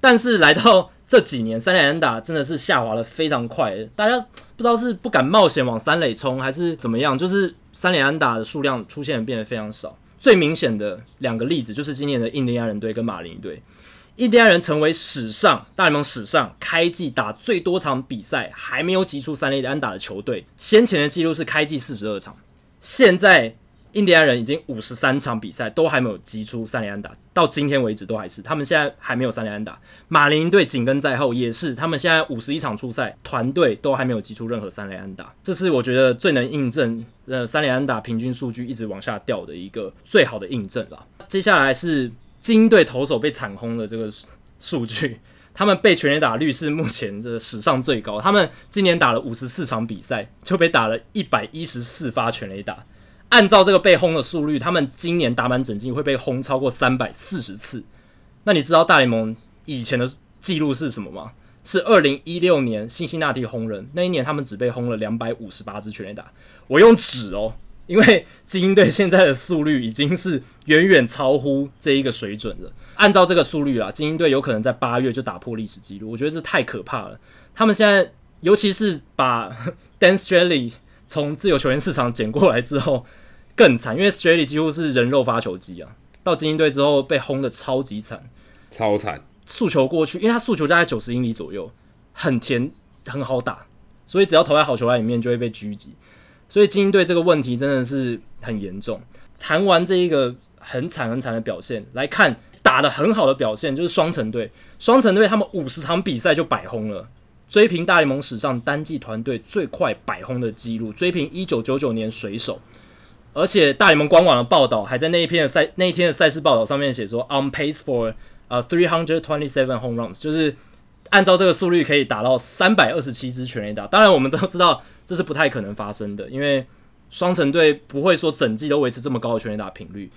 但是来到这几年，三垒打真的是下滑的非常快。大家不知道是不敢冒险往三垒冲，还是怎么样，就是三垒打的数量出现变得非常少。最明显的两个例子就是今年的印第安人队跟马林队。印第安人成为史上大联盟史上开季打最多场比赛还没有击出三垒安打的球队，先前的记录是开季四十二场，现在。印第安人已经五十三场比赛都还没有击出三连安打，到今天为止都还是，他们现在还没有三连安打。马林队紧跟在后，也是他们现在五十一场出赛，团队都还没有击出任何三连安打。这是我觉得最能印证呃三连安打平均数据一直往下掉的一个最好的印证了。接下来是金队投手被惨轰的这个数据，[laughs] 他们被全垒打率是目前这史上最高，他们今年打了五十四场比赛就被打了一百一十四发全垒打。按照这个被轰的速率，他们今年打满整季会被轰超过三百四十次。那你知道大联盟以前的记录是什么吗？是二零一六年辛辛那提轰人那一年，他们只被轰了两百五十八支全垒打。我用纸哦，因为精英队现在的速率已经是远远超乎这一个水准了。按照这个速率啦，精英队有可能在八月就打破历史纪录。我觉得这太可怕了。他们现在，尤其是把 [laughs] Dan Straily 从自由球员市场捡过来之后，更惨，因为 Straily 几乎是人肉发球机啊。到精英队之后被轰得超级惨，超惨。速球过去，因为他速球大概九十英里左右，很甜，很好打，所以只要投在好球袋里面就会被狙击。所以精英队这个问题真的是很严重。谈完这一个很惨很惨的表现，来看打得很好的表现，就是双城队。双城队他们五十场比赛就百轰了，追平大联盟史上单季团队最快百轰的记录，追平一九九九年水手。而且大联盟官网的报道还在那一篇的赛那一天的赛事报道上面写说，on pace for 呃，three hundred twenty seven home runs，就是按照这个速率可以打到三百二十七支全垒打。当然，我们都知道这是不太可能发生的，因为双城队不会说整季都维持这么高的全垒打频率，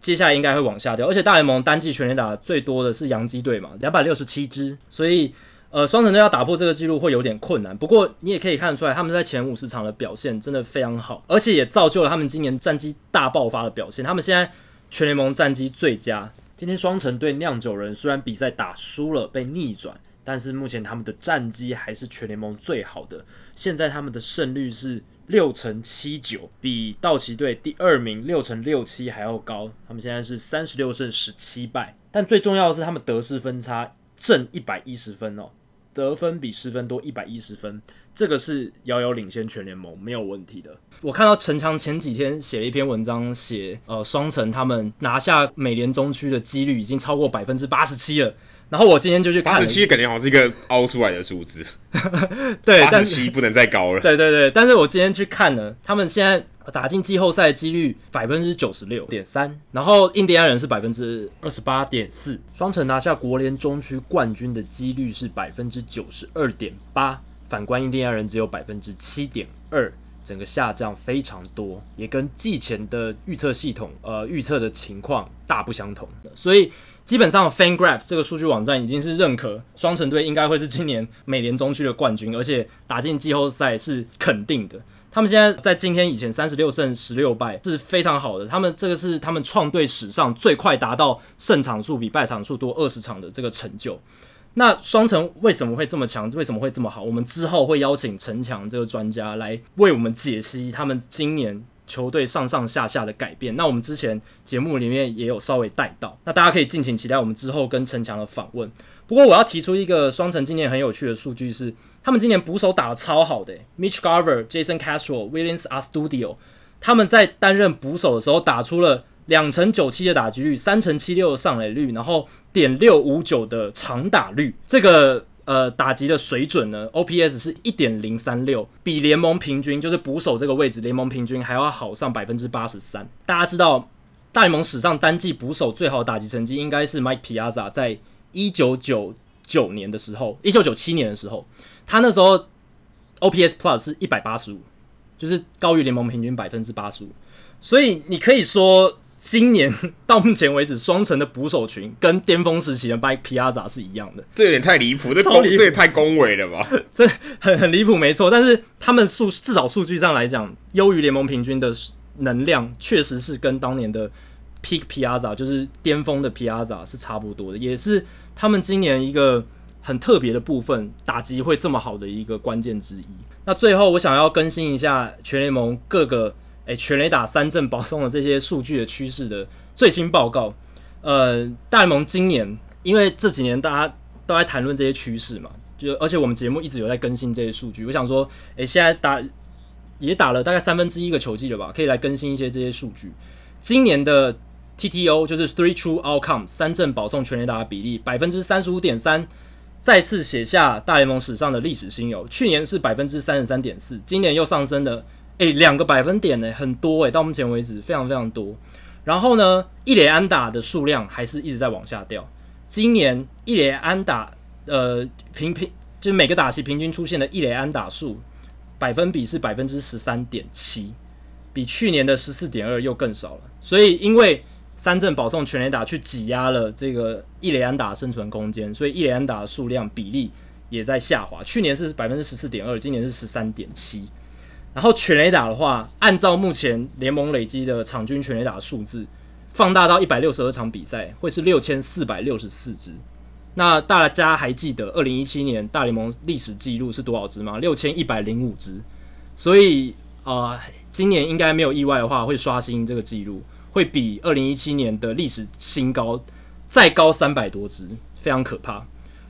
接下来应该会往下掉。而且大联盟单季全垒打最多的是洋基队嘛，两百六十七支，所以呃，双城队要打破这个记录会有点困难。不过你也可以看得出来，他们在前五十场的表现真的非常好，而且也造就了他们今年战绩大爆发的表现。他们现在全联盟战绩最佳。今天双城队酿酒人虽然比赛打输了，被逆转，但是目前他们的战绩还是全联盟最好的。现在他们的胜率是六成七九，比道奇队第二名六成六七还要高。他们现在是三十六胜十七败，但最重要的是他们得失分差正一百一十分哦，得分比失分多一百一十分。这个是遥遥领先全联盟，没有问题的。我看到陈强前几天写了一篇文章写，写呃双城他们拿下美联中区的几率已经超过百分之八十七了。然后我今天就去看，八十七感觉好像是一个凹出来的数字，[laughs] 对，八十七不能再高了。对对对，但是我今天去看了，他们现在打进季后赛的几率百分之九十六点三，然后印第安人是百分之二十八点四，双城拿下国联中区冠军的几率是百分之九十二点八。反观印第安人只有百分之七点二，整个下降非常多，也跟季前的预测系统呃预测的情况大不相同。所以基本上 FanGraphs 这个数据网站已经是认可双城队应该会是今年美联中区的冠军，而且打进季后赛是肯定的。他们现在在今天以前三十六胜十六败是非常好的，他们这个是他们创队史上最快达到胜场数比败场数多二十场的这个成就。那双城为什么会这么强？为什么会这么好？我们之后会邀请陈强这个专家来为我们解析他们今年球队上上下下的改变。那我们之前节目里面也有稍微带到，那大家可以敬请期待我们之后跟陈强的访问。不过我要提出一个双城今年很有趣的数据是，他们今年捕手打得超好的，Mitch Garver、Jason Castro、Williams a Studio，他们在担任捕手的时候打出了两成九七的打击率，三成七六的上垒率，然后。点六五九的长打率，这个呃打击的水准呢，OPS 是一点零三六，比联盟平均就是捕手这个位置联盟平均还要好上百分之八十三。大家知道大联盟史上单季捕手最好的打击成绩应该是 Mike Piazza，在一九九九年的时候，一九九七年的时候，他那时候 OPS Plus 是一百八十五，就是高于联盟平均百分之八十五。所以你可以说。今年 [laughs] 到目前为止，双城的捕手群跟巅峰时期的 Mike Piazza 是一样的，这有点太离谱，这公这也太恭维了吧？[laughs] 这很很离谱，没错。但是他们数至少数据上来讲，优于联盟平均的能量，确实是跟当年的 Peak Piazza 就是巅峰的 Piazza 是差不多的，也是他们今年一个很特别的部分，打击会这么好的一个关键之一。那最后，我想要更新一下全联盟各个。诶，全垒打三振保送的这些数据的趋势的最新报告。呃，大联盟今年因为这几年大家都在谈论这些趋势嘛，就而且我们节目一直有在更新这些数据。我想说，诶，现在打也打了大概三分之一个球季了吧，可以来更新一些这些数据。今年的 TTO 就是 Three True Outcomes 三振保送全垒打的比例百分之三十五点三，再次写下大联盟史上的历史新猷。去年是百分之三十三点四，今年又上升了。诶，两个百分点呢，很多诶，到目前为止非常非常多。然后呢，一垒安打的数量还是一直在往下掉。今年一垒安打，呃，平平就是每个打席平均出现的一垒安打数百分比是百分之十三点七，比去年的十四点二又更少了。所以因为三振保送全垒打去挤压了这个一垒安打生存空间，所以一垒安打的数量比例也在下滑。去年是百分之十四点二，今年是十三点七。然后全垒打的话，按照目前联盟累积的场均全垒打数字，放大到一百六十二场比赛，会是六千四百六十四支。那大家还记得二零一七年大联盟历史记录是多少支吗？六千一百零五支。所以啊、今年应该没有意外的话，会刷新这个记录，会比二零一七年的历史新高再高三百多支，非常可怕。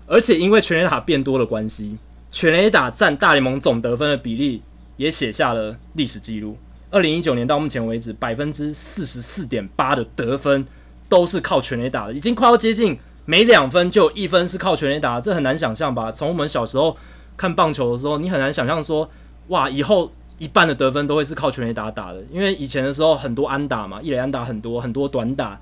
而且因为全垒打变多的关系，全垒打占大联盟总得分的比例。也写下了历史记录。二零一九年到目前为止，百分之四十四点八的得分都是靠全垒打的，已经快要接近每两分就有一分是靠全垒打，这很难想象吧？从我们小时候看棒球的时候，你很难想象说，哇，以后一半的得分都会是靠全垒打打的，因为以前的时候很多安打嘛，一垒安打很多，很多短打，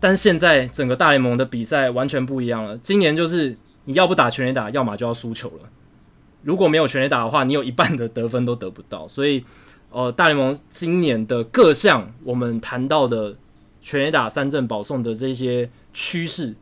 但现在整个大联盟的比赛完全不一样了。今年就是你要不打全垒打，要么就要输球了。如果没有全垒打的话，你有一半的得分都得不到。所以，呃，大联盟今年的各项我们谈到的全垒打三振保送的这些趋势，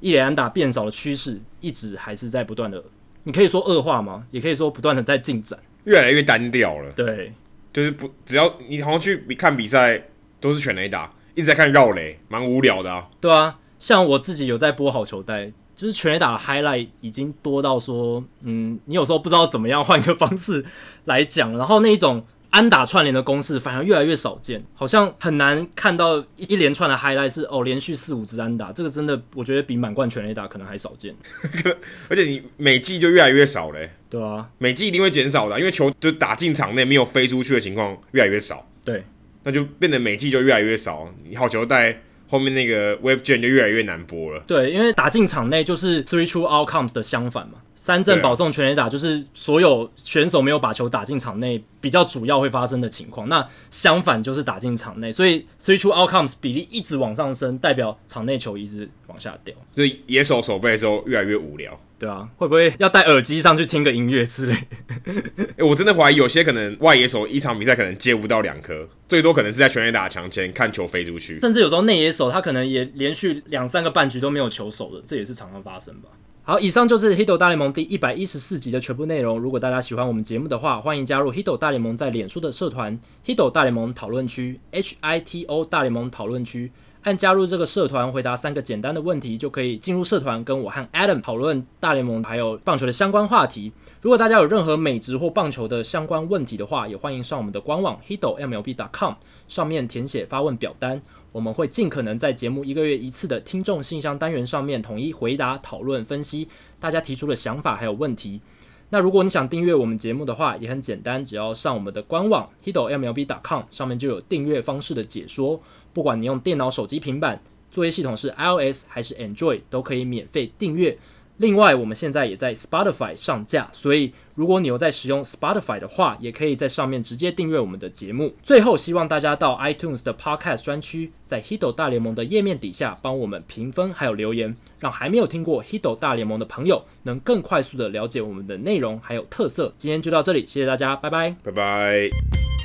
一垒安打变少的趋势，一直还是在不断的。你可以说恶化吗？也可以说不断的在进展，越来越单调了。对，就是不只要你好像去看比赛，都是全垒打，一直在看绕垒，蛮无聊的啊。对啊，像我自己有在播好球带。就是全垒打的 highlight 已经多到说，嗯，你有时候不知道怎么样换一个方式来讲，然后那一种安打串联的公式反而越来越少见，好像很难看到一连串的 highlight 是哦连续四五支安打，这个真的我觉得比满贯全垒打可能还少见，[laughs] 而且你每季就越来越少嘞，对啊，每季一定会减少的，因为球就打进场内没有飞出去的情况越来越少，对，那就变得每季就越来越少，你好球带。后面那个 Web Gen 就越来越难播了。对，因为打进场内就是 Three True Outcomes 的相反嘛。三振保送全垒打就是所有选手没有把球打进场内比较主要会发生的情况。那相反就是打进场内，所以 Three True Outcomes 比例一直往上升，代表场内球一直往下掉。所以野手守备的时候越来越无聊。对啊，会不会要戴耳机上去听个音乐之类？[laughs] 哎、欸，我真的怀疑有些可能外野手一场比赛可能接不到两颗，最多可能是在全垒打墙前看球飞出去。甚至有时候内野手他可能也连续两三个半局都没有球守的，这也是常常发生吧。好，以上就是《Hito 大联盟》第一百一十四集的全部内容。如果大家喜欢我们节目的话，欢迎加入《Hito 大联盟》在脸书的社团 “Hito 大联盟讨论区 ”（H I T O 大联盟讨论区）。按加入这个社团，回答三个简单的问题，就可以进入社团，跟我和 Adam 讨论大联盟还有棒球的相关话题。如果大家有任何美职或棒球的相关问题的话，也欢迎上我们的官网 hitomlb.com 上面填写发问表单，我们会尽可能在节目一个月一次的听众信箱单元上面统一回答、讨论、分析大家提出的想法还有问题。那如果你想订阅我们节目的话，也很简单，只要上我们的官网 hido mlb.com 上面就有订阅方式的解说。不管你用电脑、手机、平板，作业系统是 iOS 还是 Android，都可以免费订阅。另外，我们现在也在 Spotify 上架，所以如果你有在使用 Spotify 的话，也可以在上面直接订阅我们的节目。最后，希望大家到 iTunes 的 Podcast 专区，在 Hito 大联盟的页面底下帮我们评分还有留言，让还没有听过 Hito 大联盟的朋友能更快速的了解我们的内容还有特色。今天就到这里，谢谢大家，拜拜，拜拜。